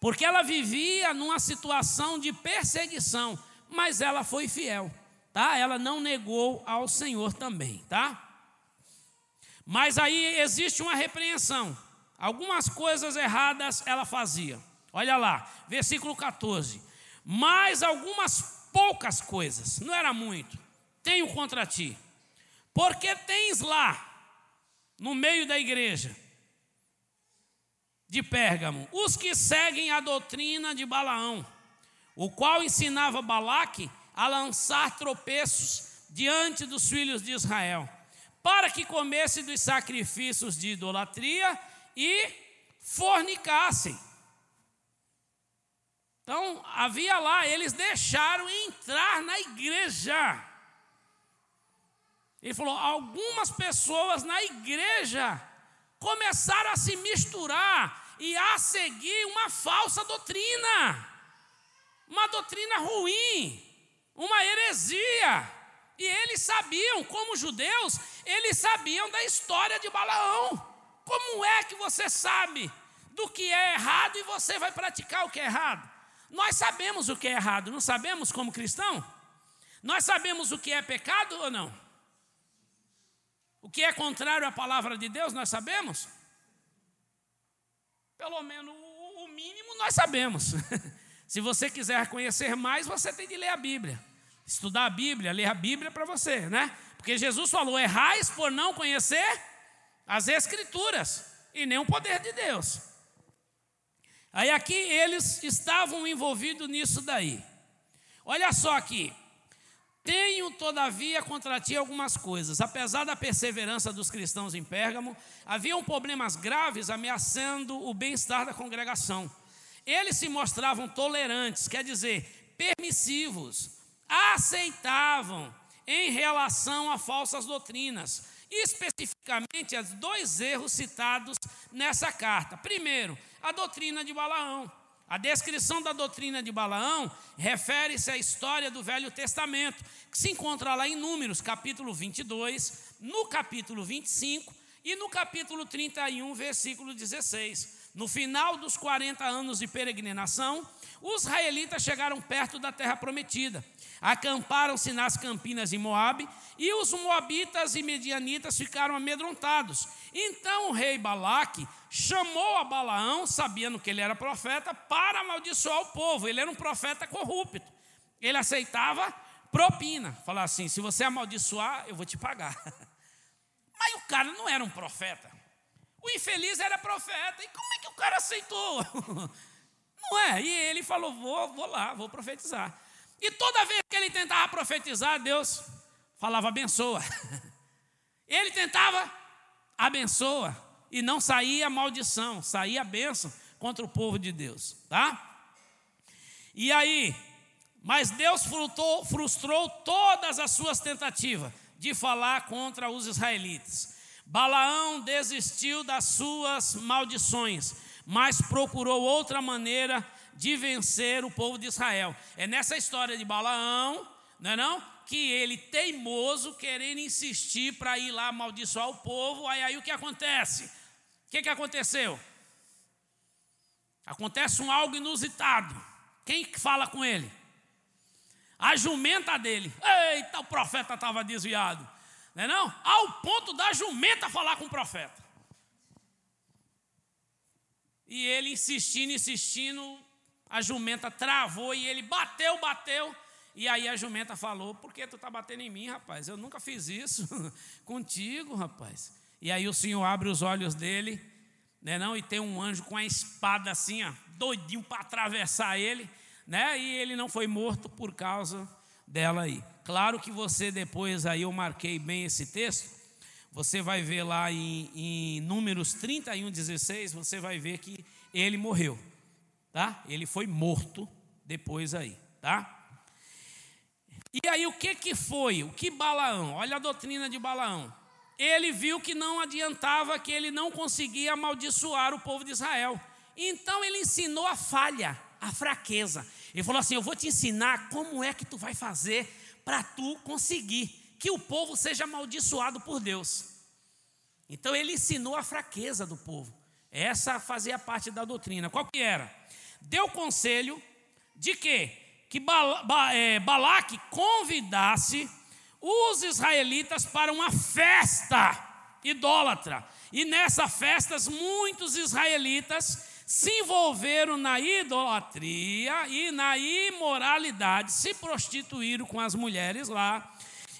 porque ela vivia numa situação de perseguição, mas ela foi fiel, tá? Ela não negou ao Senhor também, tá? Mas aí existe uma repreensão. Algumas coisas erradas ela fazia. Olha lá, versículo 14. Mas algumas poucas coisas, não era muito, tenho contra ti. Porque tens lá, no meio da igreja, de Pérgamo, os que seguem a doutrina de Balaão, o qual ensinava Balaque a lançar tropeços diante dos filhos de Israel, para que comessem dos sacrifícios de idolatria e fornicassem. Então, havia lá, eles deixaram entrar na igreja. Ele falou: algumas pessoas na igreja começaram a se misturar e a seguir uma falsa doutrina, uma doutrina ruim, uma heresia. E eles sabiam, como judeus, eles sabiam da história de Balaão. Como é que você sabe do que é errado e você vai praticar o que é errado? Nós sabemos o que é errado, não sabemos como cristão? Nós sabemos o que é pecado ou não? O que é contrário à palavra de Deus, nós sabemos? Pelo menos o mínimo nós sabemos. Se você quiser conhecer mais, você tem de ler a Bíblia. Estudar a Bíblia, ler a Bíblia para você, né? Porque Jesus falou: errais por não conhecer as Escrituras e nem o poder de Deus. Aí aqui eles estavam envolvidos nisso daí. Olha só aqui. Tenho, todavia, contra ti algumas coisas. Apesar da perseverança dos cristãos em Pérgamo, haviam problemas graves ameaçando o bem-estar da congregação. Eles se mostravam tolerantes, quer dizer, permissivos, aceitavam em relação a falsas doutrinas, especificamente os dois erros citados nessa carta. Primeiro, a doutrina de Balaão. A descrição da doutrina de Balaão refere-se à história do Velho Testamento, que se encontra lá em Números, capítulo 22, no capítulo 25 e no capítulo 31, versículo 16. No final dos 40 anos de peregrinação, os israelitas chegaram perto da terra prometida. Acamparam-se nas campinas de Moabe, e os moabitas e medianitas ficaram amedrontados. Então o rei Balaque chamou a Balaão, sabendo que ele era profeta, para amaldiçoar o povo. Ele era um profeta corrupto. Ele aceitava propina. Falar assim: se você amaldiçoar, eu vou te pagar. Mas o cara não era um profeta. O infeliz era profeta. E como é que o cara aceitou? Não é? E ele falou: vou, vou lá, vou profetizar. E toda vez que ele tentava profetizar, Deus falava abençoa. Ele tentava abençoa e não saía maldição, saía bênção contra o povo de Deus, tá? E aí, mas Deus frustrou, frustrou todas as suas tentativas de falar contra os israelitas. Balaão desistiu das suas maldições, mas procurou outra maneira de vencer o povo de Israel. É nessa história de Balaão, não é não? Que ele teimoso querendo insistir para ir lá amaldiçoar o povo, aí aí o que acontece? O que, que aconteceu? Acontece um algo inusitado. Quem fala com ele? A jumenta dele. Eita, o profeta estava desviado. Não é não? Ao ponto da jumenta falar com o profeta. E ele insistindo, insistindo, a jumenta travou e ele bateu, bateu. E aí a jumenta falou: Por que tu está batendo em mim, rapaz? Eu nunca fiz isso contigo, rapaz. E aí o Senhor abre os olhos dele, né, não? E tem um anjo com a espada assim, ó, doidinho para atravessar ele, né? E ele não foi morto por causa dela aí. Claro que você depois aí eu marquei bem esse texto. Você vai ver lá em, em Números 31, 16, você vai ver que ele morreu, tá? Ele foi morto depois aí, tá? E aí o que que foi? O que Balaão? Olha a doutrina de Balaão. Ele viu que não adiantava, que ele não conseguia amaldiçoar o povo de Israel. Então ele ensinou a falha, a fraqueza. Ele falou assim: "Eu vou te ensinar como é que tu vai fazer para tu conseguir que o povo seja amaldiçoado por Deus". Então ele ensinou a fraqueza do povo. Essa fazia parte da doutrina. Qual que era? Deu conselho de que que é, Balaque convidasse os israelitas para uma festa idólatra. E nessa festa, muitos israelitas se envolveram na idolatria e na imoralidade, se prostituíram com as mulheres lá.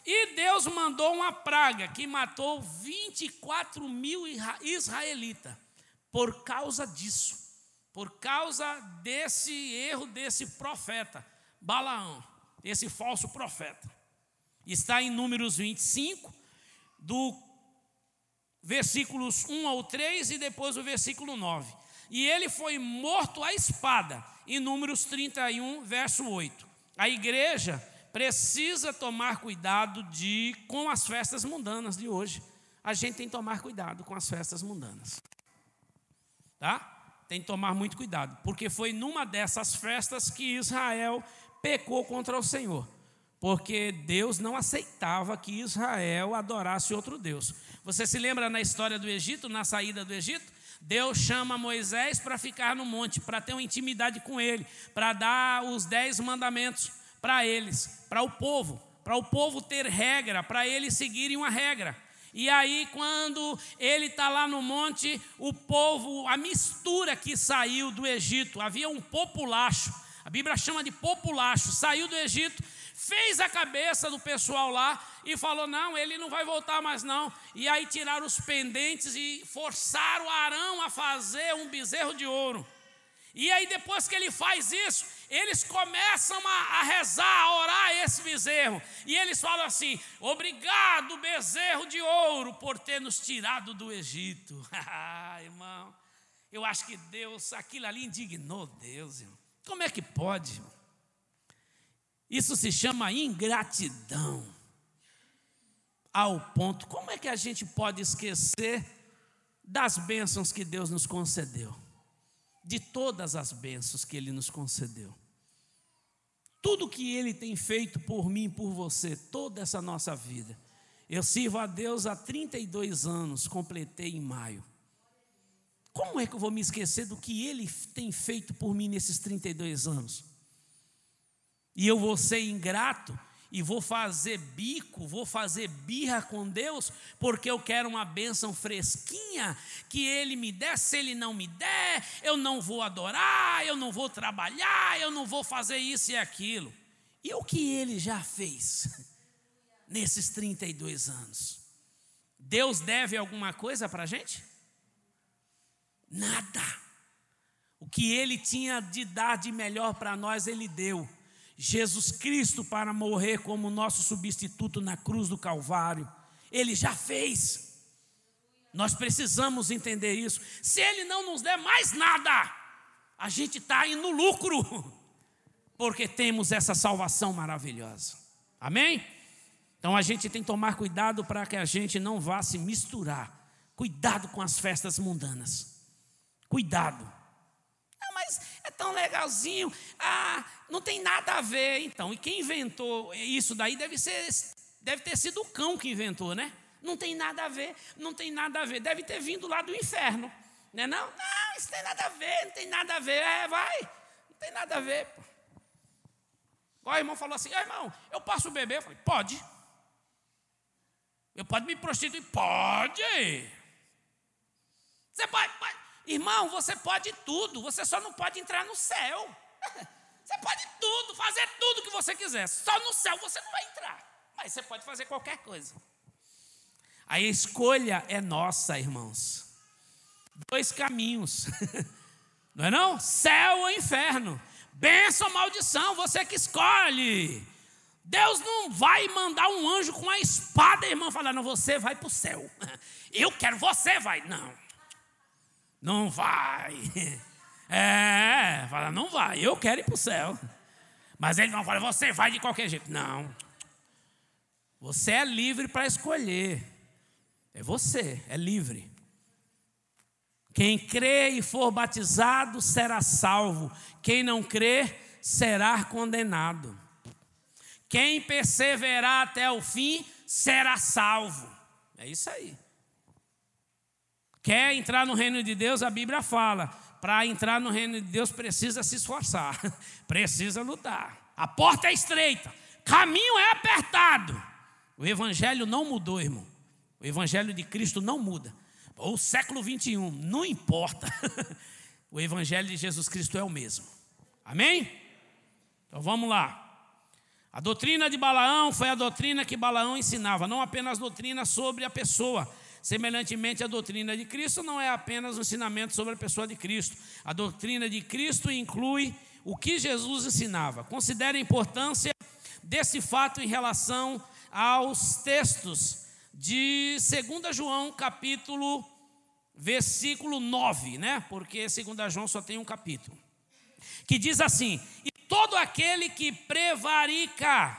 E Deus mandou uma praga que matou 24 mil israelitas por causa disso, por causa desse erro desse profeta. Balaão, esse falso profeta. Está em Números 25, do versículos 1 ao 3 e depois o versículo 9. E ele foi morto à espada, em Números 31, verso 8. A igreja precisa tomar cuidado de com as festas mundanas de hoje. A gente tem que tomar cuidado com as festas mundanas. Tá? Tem que tomar muito cuidado, porque foi numa dessas festas que Israel pecou contra o Senhor, porque Deus não aceitava que Israel adorasse outro Deus. Você se lembra na história do Egito, na saída do Egito? Deus chama Moisés para ficar no monte, para ter uma intimidade com ele, para dar os dez mandamentos para eles, para o povo, para o povo ter regra, para eles seguirem uma regra. E aí, quando ele está lá no monte, o povo, a mistura que saiu do Egito, havia um populacho, a Bíblia chama de populacho, saiu do Egito, fez a cabeça do pessoal lá e falou: não, ele não vai voltar mais não. E aí tiraram os pendentes e forçaram Arão a fazer um bezerro de ouro. E aí, depois que ele faz isso, eles começam a, a, rezar, a orar esse bezerro. E eles falam assim: Obrigado, bezerro de ouro, por ter nos tirado do Egito. irmão, eu acho que Deus, aquilo ali indignou Deus, irmão. Como é que pode? Isso se chama ingratidão. Ao ponto, como é que a gente pode esquecer das bênçãos que Deus nos concedeu? De todas as bênçãos que Ele nos concedeu. Tudo que Ele tem feito por mim por você, toda essa nossa vida. Eu sirvo a Deus há 32 anos, completei em maio. Como é que eu vou me esquecer do que ele tem feito por mim nesses 32 anos? E eu vou ser ingrato e vou fazer bico, vou fazer birra com Deus, porque eu quero uma bênção fresquinha que Ele me der. Se Ele não me der, eu não vou adorar, eu não vou trabalhar, eu não vou fazer isso e aquilo. E o que Ele já fez nesses 32 anos? Deus deve alguma coisa para a gente? Nada. O que ele tinha de dar de melhor para nós, ele deu. Jesus Cristo para morrer como nosso substituto na cruz do Calvário. Ele já fez. Nós precisamos entender isso. Se ele não nos der mais nada, a gente está aí no lucro, porque temos essa salvação maravilhosa. Amém? Então a gente tem que tomar cuidado para que a gente não vá se misturar. Cuidado com as festas mundanas. Cuidado. Tão legalzinho. Ah, não tem nada a ver, então. E quem inventou isso daí deve ser, deve ter sido o cão que inventou, né? Não tem nada a ver, não tem nada a ver. Deve ter vindo lá do inferno, né? Não, não, isso tem nada a ver, não tem nada a ver. É, vai, não tem nada a ver. Pô. O irmão falou assim: irmão, eu posso beber? Eu falei: pode. Eu pode me prostituir? Pode. Você pode, pode. Irmão, você pode tudo, você só não pode entrar no céu. Você pode tudo, fazer tudo que você quiser. Só no céu você não vai entrar. Mas você pode fazer qualquer coisa. A escolha é nossa, irmãos. Dois caminhos. Não é não? Céu ou inferno. Bênção ou maldição, você que escolhe. Deus não vai mandar um anjo com a espada, irmão, falar, não, você vai para o céu. Eu quero, você vai. Não. Não vai. É, fala, não vai, eu quero ir para o céu. Mas ele não fala, você vai de qualquer jeito. Não. Você é livre para escolher. É você, é livre. Quem crê e for batizado será salvo. Quem não crê será condenado. Quem perseverar até o fim será salvo. É isso aí. Quer entrar no reino de Deus? A Bíblia fala: para entrar no reino de Deus precisa se esforçar, precisa lutar. A porta é estreita, caminho é apertado. O evangelho não mudou, irmão. O Evangelho de Cristo não muda. Ou século 21, não importa. o Evangelho de Jesus Cristo é o mesmo. Amém? Então vamos lá. A doutrina de Balaão foi a doutrina que Balaão ensinava, não apenas doutrina sobre a pessoa. Semelhantemente, a doutrina de Cristo não é apenas o ensinamento sobre a pessoa de Cristo. A doutrina de Cristo inclui o que Jesus ensinava. Considere a importância desse fato em relação aos textos de 2 João, capítulo, versículo 9, né? Porque 2 João só tem um capítulo. Que diz assim: E todo aquele que prevarica,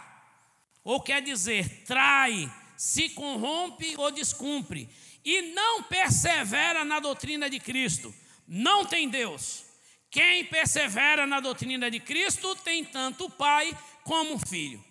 ou quer dizer, trai, se corrompe ou descumpre, e não persevera na doutrina de Cristo, não tem Deus. Quem persevera na doutrina de Cristo tem tanto o Pai como o Filho.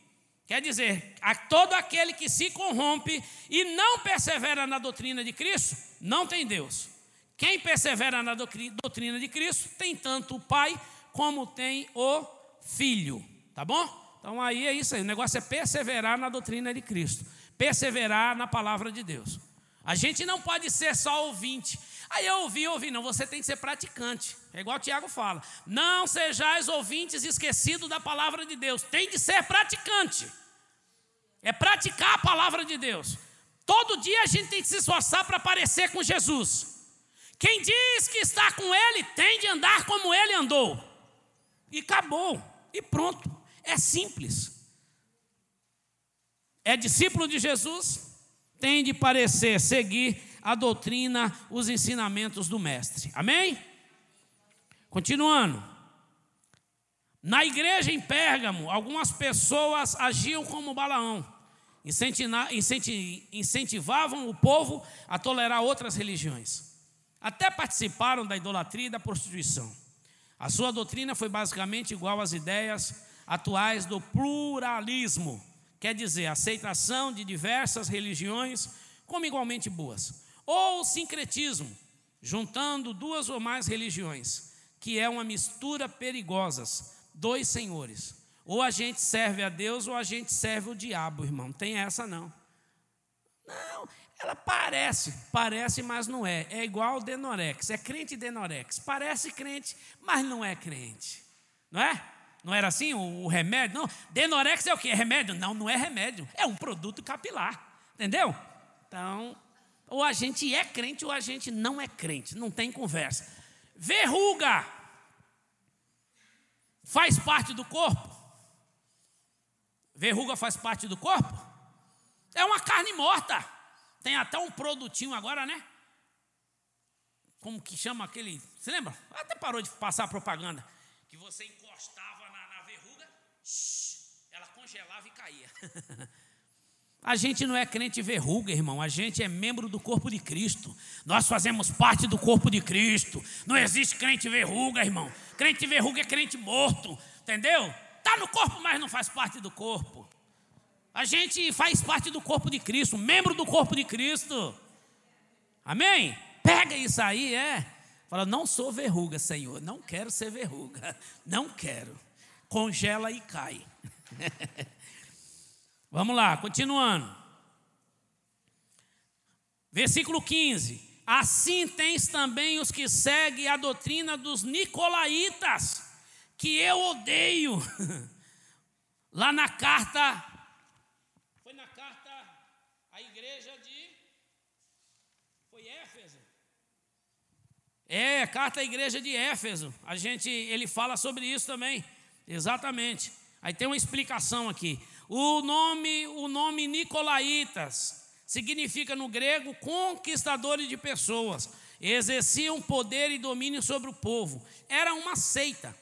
Quer dizer, a todo aquele que se corrompe e não persevera na doutrina de Cristo, não tem Deus. Quem persevera na doutrina de Cristo tem tanto o Pai como tem o Filho. Tá bom? Então aí é isso aí. O negócio é perseverar na doutrina de Cristo. Perseverar na palavra de Deus. A gente não pode ser só ouvinte. Aí eu ouvi, ouvi, não, você tem que ser praticante. É igual o Tiago fala: não sejais ouvintes esquecidos da palavra de Deus, tem de ser praticante. É praticar a palavra de Deus. Todo dia a gente tem que se esforçar para parecer com Jesus. Quem diz que está com Ele tem de andar como Ele andou. E acabou. E pronto. É simples. É discípulo de Jesus, tem de parecer, seguir a doutrina, os ensinamentos do Mestre. Amém? Continuando. Na igreja em Pérgamo, algumas pessoas agiam como Balaão, incentivavam o povo a tolerar outras religiões. Até participaram da idolatria e da prostituição. A sua doutrina foi basicamente igual às ideias atuais do pluralismo, quer dizer, aceitação de diversas religiões como igualmente boas ou sincretismo, juntando duas ou mais religiões, que é uma mistura perigosa, dois senhores. Ou a gente serve a Deus ou a gente serve o diabo, irmão. Não tem essa não. Não, ela parece, parece, mas não é. É igual Denorex, é crente Denorex. Parece crente, mas não é crente. Não é? Não era assim o, o remédio? Não, Denorex é o que? É remédio? Não, não é remédio. É um produto capilar. Entendeu? Então, ou a gente é crente ou a gente não é crente, não tem conversa. Verruga faz parte do corpo? Verruga faz parte do corpo? É uma carne morta. Tem até um produtinho agora, né? Como que chama aquele. Você lembra? Até parou de passar propaganda. Que você encostava ela congelava e caía. A gente não é crente verruga, irmão. A gente é membro do corpo de Cristo. Nós fazemos parte do corpo de Cristo. Não existe crente verruga, irmão. Crente verruga é crente morto. Entendeu? Está no corpo, mas não faz parte do corpo. A gente faz parte do corpo de Cristo, membro do corpo de Cristo. Amém? Pega isso aí, é. Fala, não sou verruga, Senhor. Não quero ser verruga. Não quero. Congela e cai. Vamos lá, continuando. Versículo 15. Assim tens também os que seguem a doutrina dos nicolaítas, que eu odeio. Lá na carta, foi na carta à igreja de. Foi Éfeso. É, carta à igreja de Éfeso. A gente, ele fala sobre isso também. Exatamente. Aí tem uma explicação aqui. O nome, o nome Nicolaitas significa no grego conquistadores de pessoas. Exerciam poder e domínio sobre o povo. Era uma seita.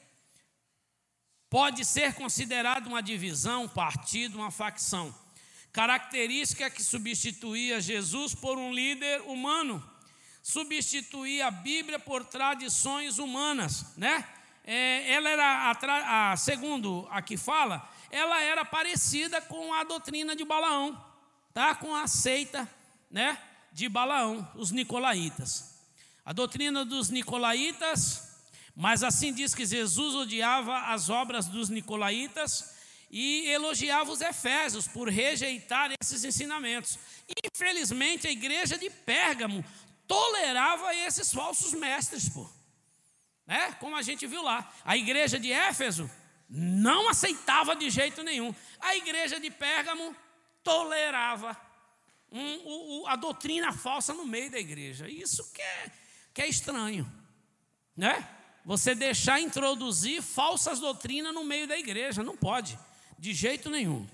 Pode ser considerado uma divisão, um partido, uma facção. Característica que substituía Jesus por um líder humano. Substituía a Bíblia por tradições humanas, né? É, ela era, a, segundo a que fala, ela era parecida com a doutrina de Balaão, tá? com a seita né, de Balaão, os nicolaítas. A doutrina dos nicolaítas, mas assim diz que Jesus odiava as obras dos nicolaítas e elogiava os efésios por rejeitar esses ensinamentos. Infelizmente, a igreja de Pérgamo tolerava esses falsos mestres, pô. Né? Como a gente viu lá. A igreja de Éfeso não aceitava de jeito nenhum. A igreja de Pérgamo tolerava um, um, a doutrina falsa no meio da igreja. Isso que é, que é estranho, né? Você deixar introduzir falsas doutrinas no meio da igreja, não pode, de jeito nenhum.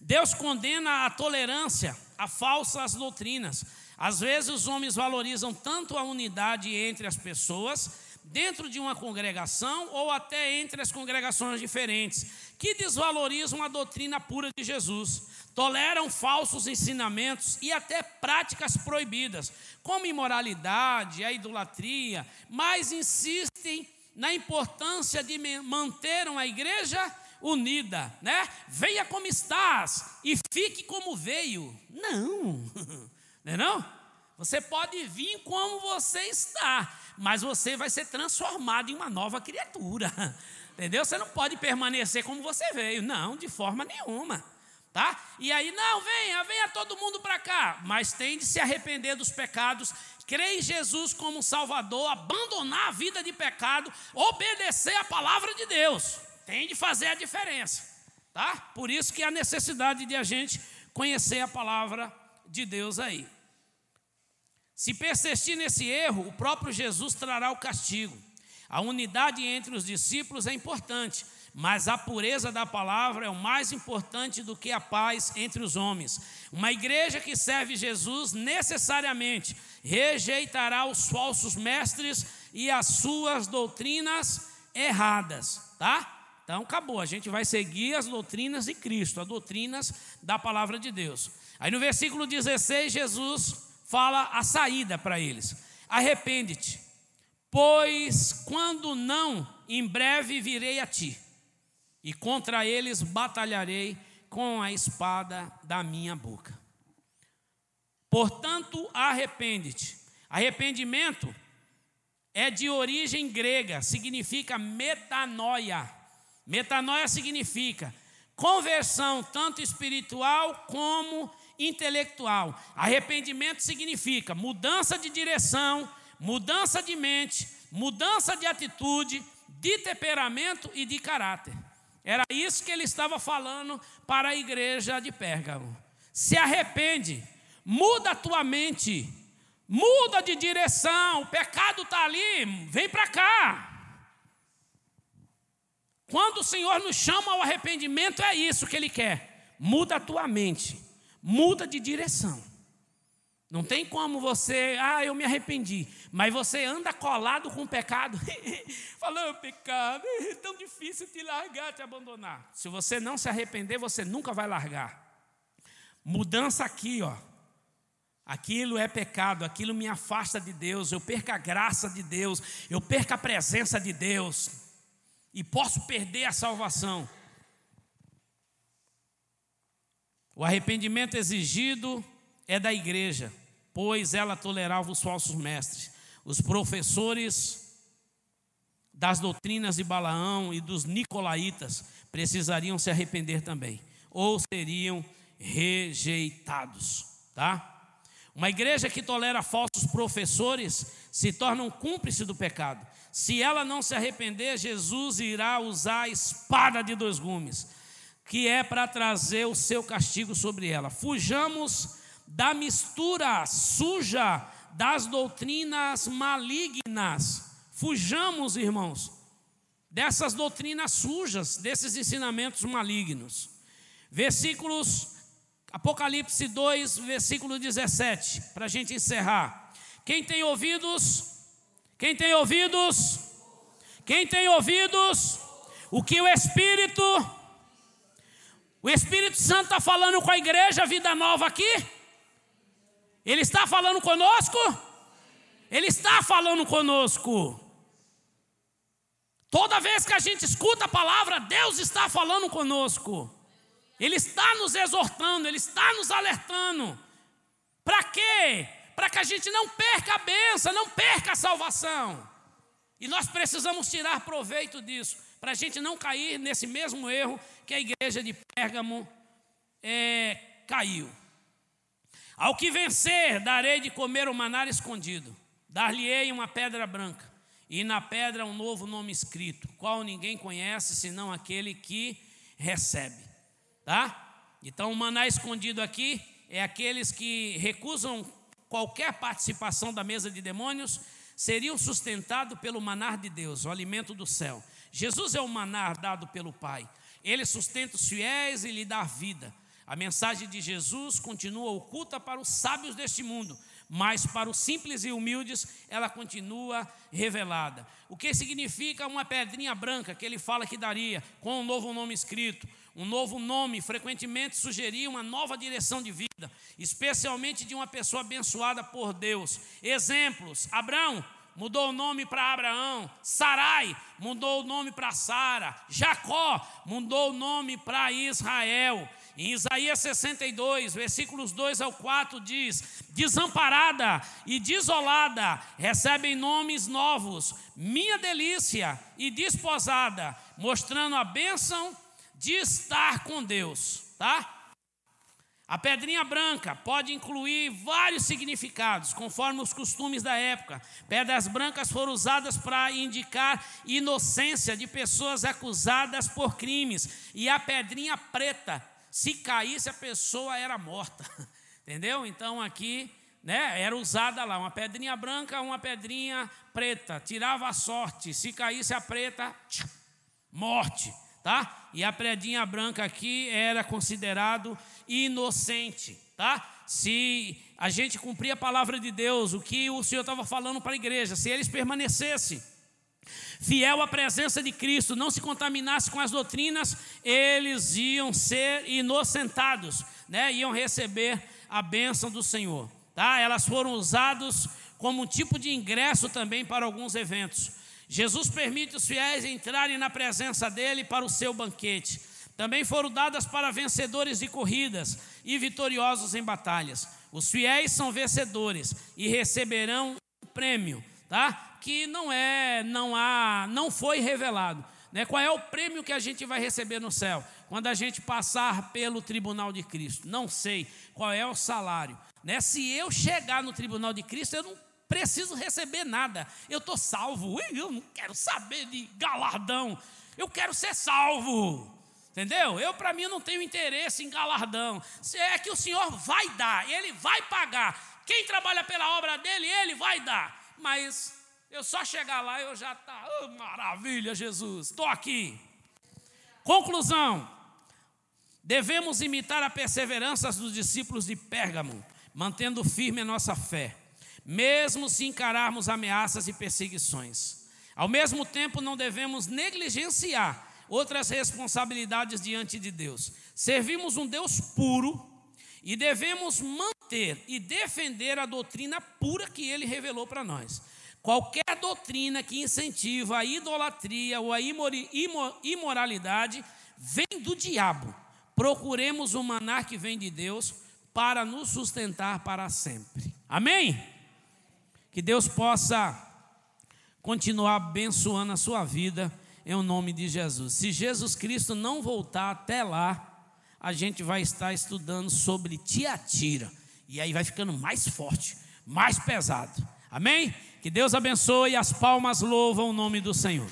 Deus condena a tolerância a falsas doutrinas. Às vezes os homens valorizam tanto a unidade entre as pessoas dentro de uma congregação ou até entre as congregações diferentes, que desvalorizam a doutrina pura de Jesus, toleram falsos ensinamentos e até práticas proibidas, como imoralidade, a idolatria, mas insistem na importância de manter uma igreja unida, né? Venha como estás e fique como veio. Não, não é não? Você pode vir como você está, mas você vai ser transformado em uma nova criatura. Entendeu? Você não pode permanecer como você veio, não, de forma nenhuma. Tá? E aí, não, venha, venha todo mundo para cá, mas tem de se arrepender dos pecados, crer em Jesus como Salvador, abandonar a vida de pecado, obedecer a palavra de Deus. Tem de fazer a diferença, tá? Por isso que há necessidade de a gente conhecer a palavra de Deus aí. Se persistir nesse erro, o próprio Jesus trará o castigo. A unidade entre os discípulos é importante, mas a pureza da palavra é o mais importante do que a paz entre os homens. Uma igreja que serve Jesus necessariamente rejeitará os falsos mestres e as suas doutrinas erradas, tá? Então acabou, a gente vai seguir as doutrinas de Cristo, as doutrinas da palavra de Deus. Aí no versículo 16, Jesus fala a saída para eles: arrepende-te, pois quando não, em breve virei a ti, e contra eles batalharei com a espada da minha boca. Portanto, arrepende-te. Arrependimento é de origem grega, significa metanoia. Metanoia significa conversão tanto espiritual como intelectual. Arrependimento significa mudança de direção, mudança de mente, mudança de atitude, de temperamento e de caráter. Era isso que ele estava falando para a igreja de Pérgamo. Se arrepende, muda a tua mente, muda de direção, o pecado está ali, vem para cá. Quando o Senhor nos chama ao arrependimento, é isso que Ele quer. Muda a tua mente muda de direção. Não tem como você, ah, eu me arrependi, mas você anda colado com o pecado. Falou, pecado, é tão difícil te largar, te abandonar. Se você não se arrepender, você nunca vai largar. Mudança aqui, ó. Aquilo é pecado, aquilo me afasta de Deus, eu perco a graça de Deus, eu perco a presença de Deus e posso perder a salvação. O arrependimento exigido é da igreja, pois ela tolerava os falsos mestres, os professores das doutrinas de Balaão e dos nicolaítas precisariam se arrepender também, ou seriam rejeitados, tá? Uma igreja que tolera falsos professores se torna um cúmplice do pecado. Se ela não se arrepender, Jesus irá usar a espada de dois gumes, que é para trazer o seu castigo sobre ela. Fujamos da mistura suja das doutrinas malignas. Fujamos, irmãos, dessas doutrinas sujas, desses ensinamentos malignos. Versículos, Apocalipse 2, versículo 17, para a gente encerrar. Quem tem ouvidos, quem tem ouvidos, quem tem ouvidos, o que o Espírito, o Espírito Santo está falando com a igreja Vida Nova aqui? Ele está falando conosco? Ele está falando conosco. Toda vez que a gente escuta a palavra, Deus está falando conosco. Ele está nos exortando, Ele está nos alertando. Para quê? Para que a gente não perca a benção, não perca a salvação. E nós precisamos tirar proveito disso, para a gente não cair nesse mesmo erro que a igreja de Pérgamo é, caiu. Ao que vencer, darei de comer o manar escondido, dar-lhe-ei uma pedra branca, e na pedra um novo nome escrito, qual ninguém conhece senão aquele que recebe tá? Então, o maná escondido aqui é aqueles que recusam qualquer participação da mesa de demônios, seriam sustentados pelo manar de Deus, o alimento do céu. Jesus é o manar dado pelo Pai. Ele sustenta os fiéis e lhe dá vida. A mensagem de Jesus continua oculta para os sábios deste mundo, mas para os simples e humildes ela continua revelada. O que significa uma pedrinha branca que ele fala que daria, com um novo nome escrito? Um novo nome frequentemente sugeria uma nova direção de vida, especialmente de uma pessoa abençoada por Deus. Exemplos: Abraão mudou o nome para Abraão, Sarai mudou o nome para Sara, Jacó mudou o nome para Israel. Em Isaías 62, versículos 2 ao 4 diz: Desamparada e desolada recebem nomes novos, minha delícia e desposada, mostrando a bênção de estar com Deus, tá? A pedrinha branca pode incluir vários significados, conforme os costumes da época. Pedras brancas foram usadas para indicar inocência de pessoas acusadas por crimes. E a pedrinha preta, se caísse, a pessoa era morta. Entendeu? Então aqui, né, era usada lá uma pedrinha branca, uma pedrinha preta. Tirava a sorte. Se caísse a preta, morte tá? E a predinha branca aqui era considerado inocente, tá? Se a gente cumprir a palavra de Deus, o que o Senhor estava falando para a igreja, se eles permanecessem fiel à presença de Cristo, não se contaminasse com as doutrinas, eles iam ser inocentados, né? Iam receber a bênção do Senhor, tá? Elas foram usadas como um tipo de ingresso também para alguns eventos. Jesus permite os fiéis entrarem na presença dele para o seu banquete. Também foram dadas para vencedores de corridas e vitoriosos em batalhas. Os fiéis são vencedores e receberão um prêmio, tá? Que não é, não há, não foi revelado. Né? Qual é o prêmio que a gente vai receber no céu? Quando a gente passar pelo tribunal de Cristo. Não sei qual é o salário. Né? Se eu chegar no tribunal de Cristo, eu não preciso receber nada. Eu estou salvo. Eu não quero saber de galardão. Eu quero ser salvo. Entendeu? Eu, para mim, não tenho interesse em galardão. É que o Senhor vai dar, Ele vai pagar. Quem trabalha pela obra dele, Ele vai dar. Mas eu só chegar lá, eu já tá, oh, maravilha, Jesus, estou aqui. Conclusão: devemos imitar a perseverança dos discípulos de Pérgamo, mantendo firme a nossa fé mesmo se encararmos ameaças e perseguições. Ao mesmo tempo, não devemos negligenciar outras responsabilidades diante de Deus. Servimos um Deus puro e devemos manter e defender a doutrina pura que ele revelou para nós. Qualquer doutrina que incentiva a idolatria ou a imoralidade vem do diabo. Procuremos o manar que vem de Deus para nos sustentar para sempre. Amém? Que Deus possa continuar abençoando a sua vida em o nome de Jesus. Se Jesus Cristo não voltar até lá, a gente vai estar estudando sobre Tiatira. E aí vai ficando mais forte, mais pesado. Amém? Que Deus abençoe, as palmas louvam o nome do Senhor.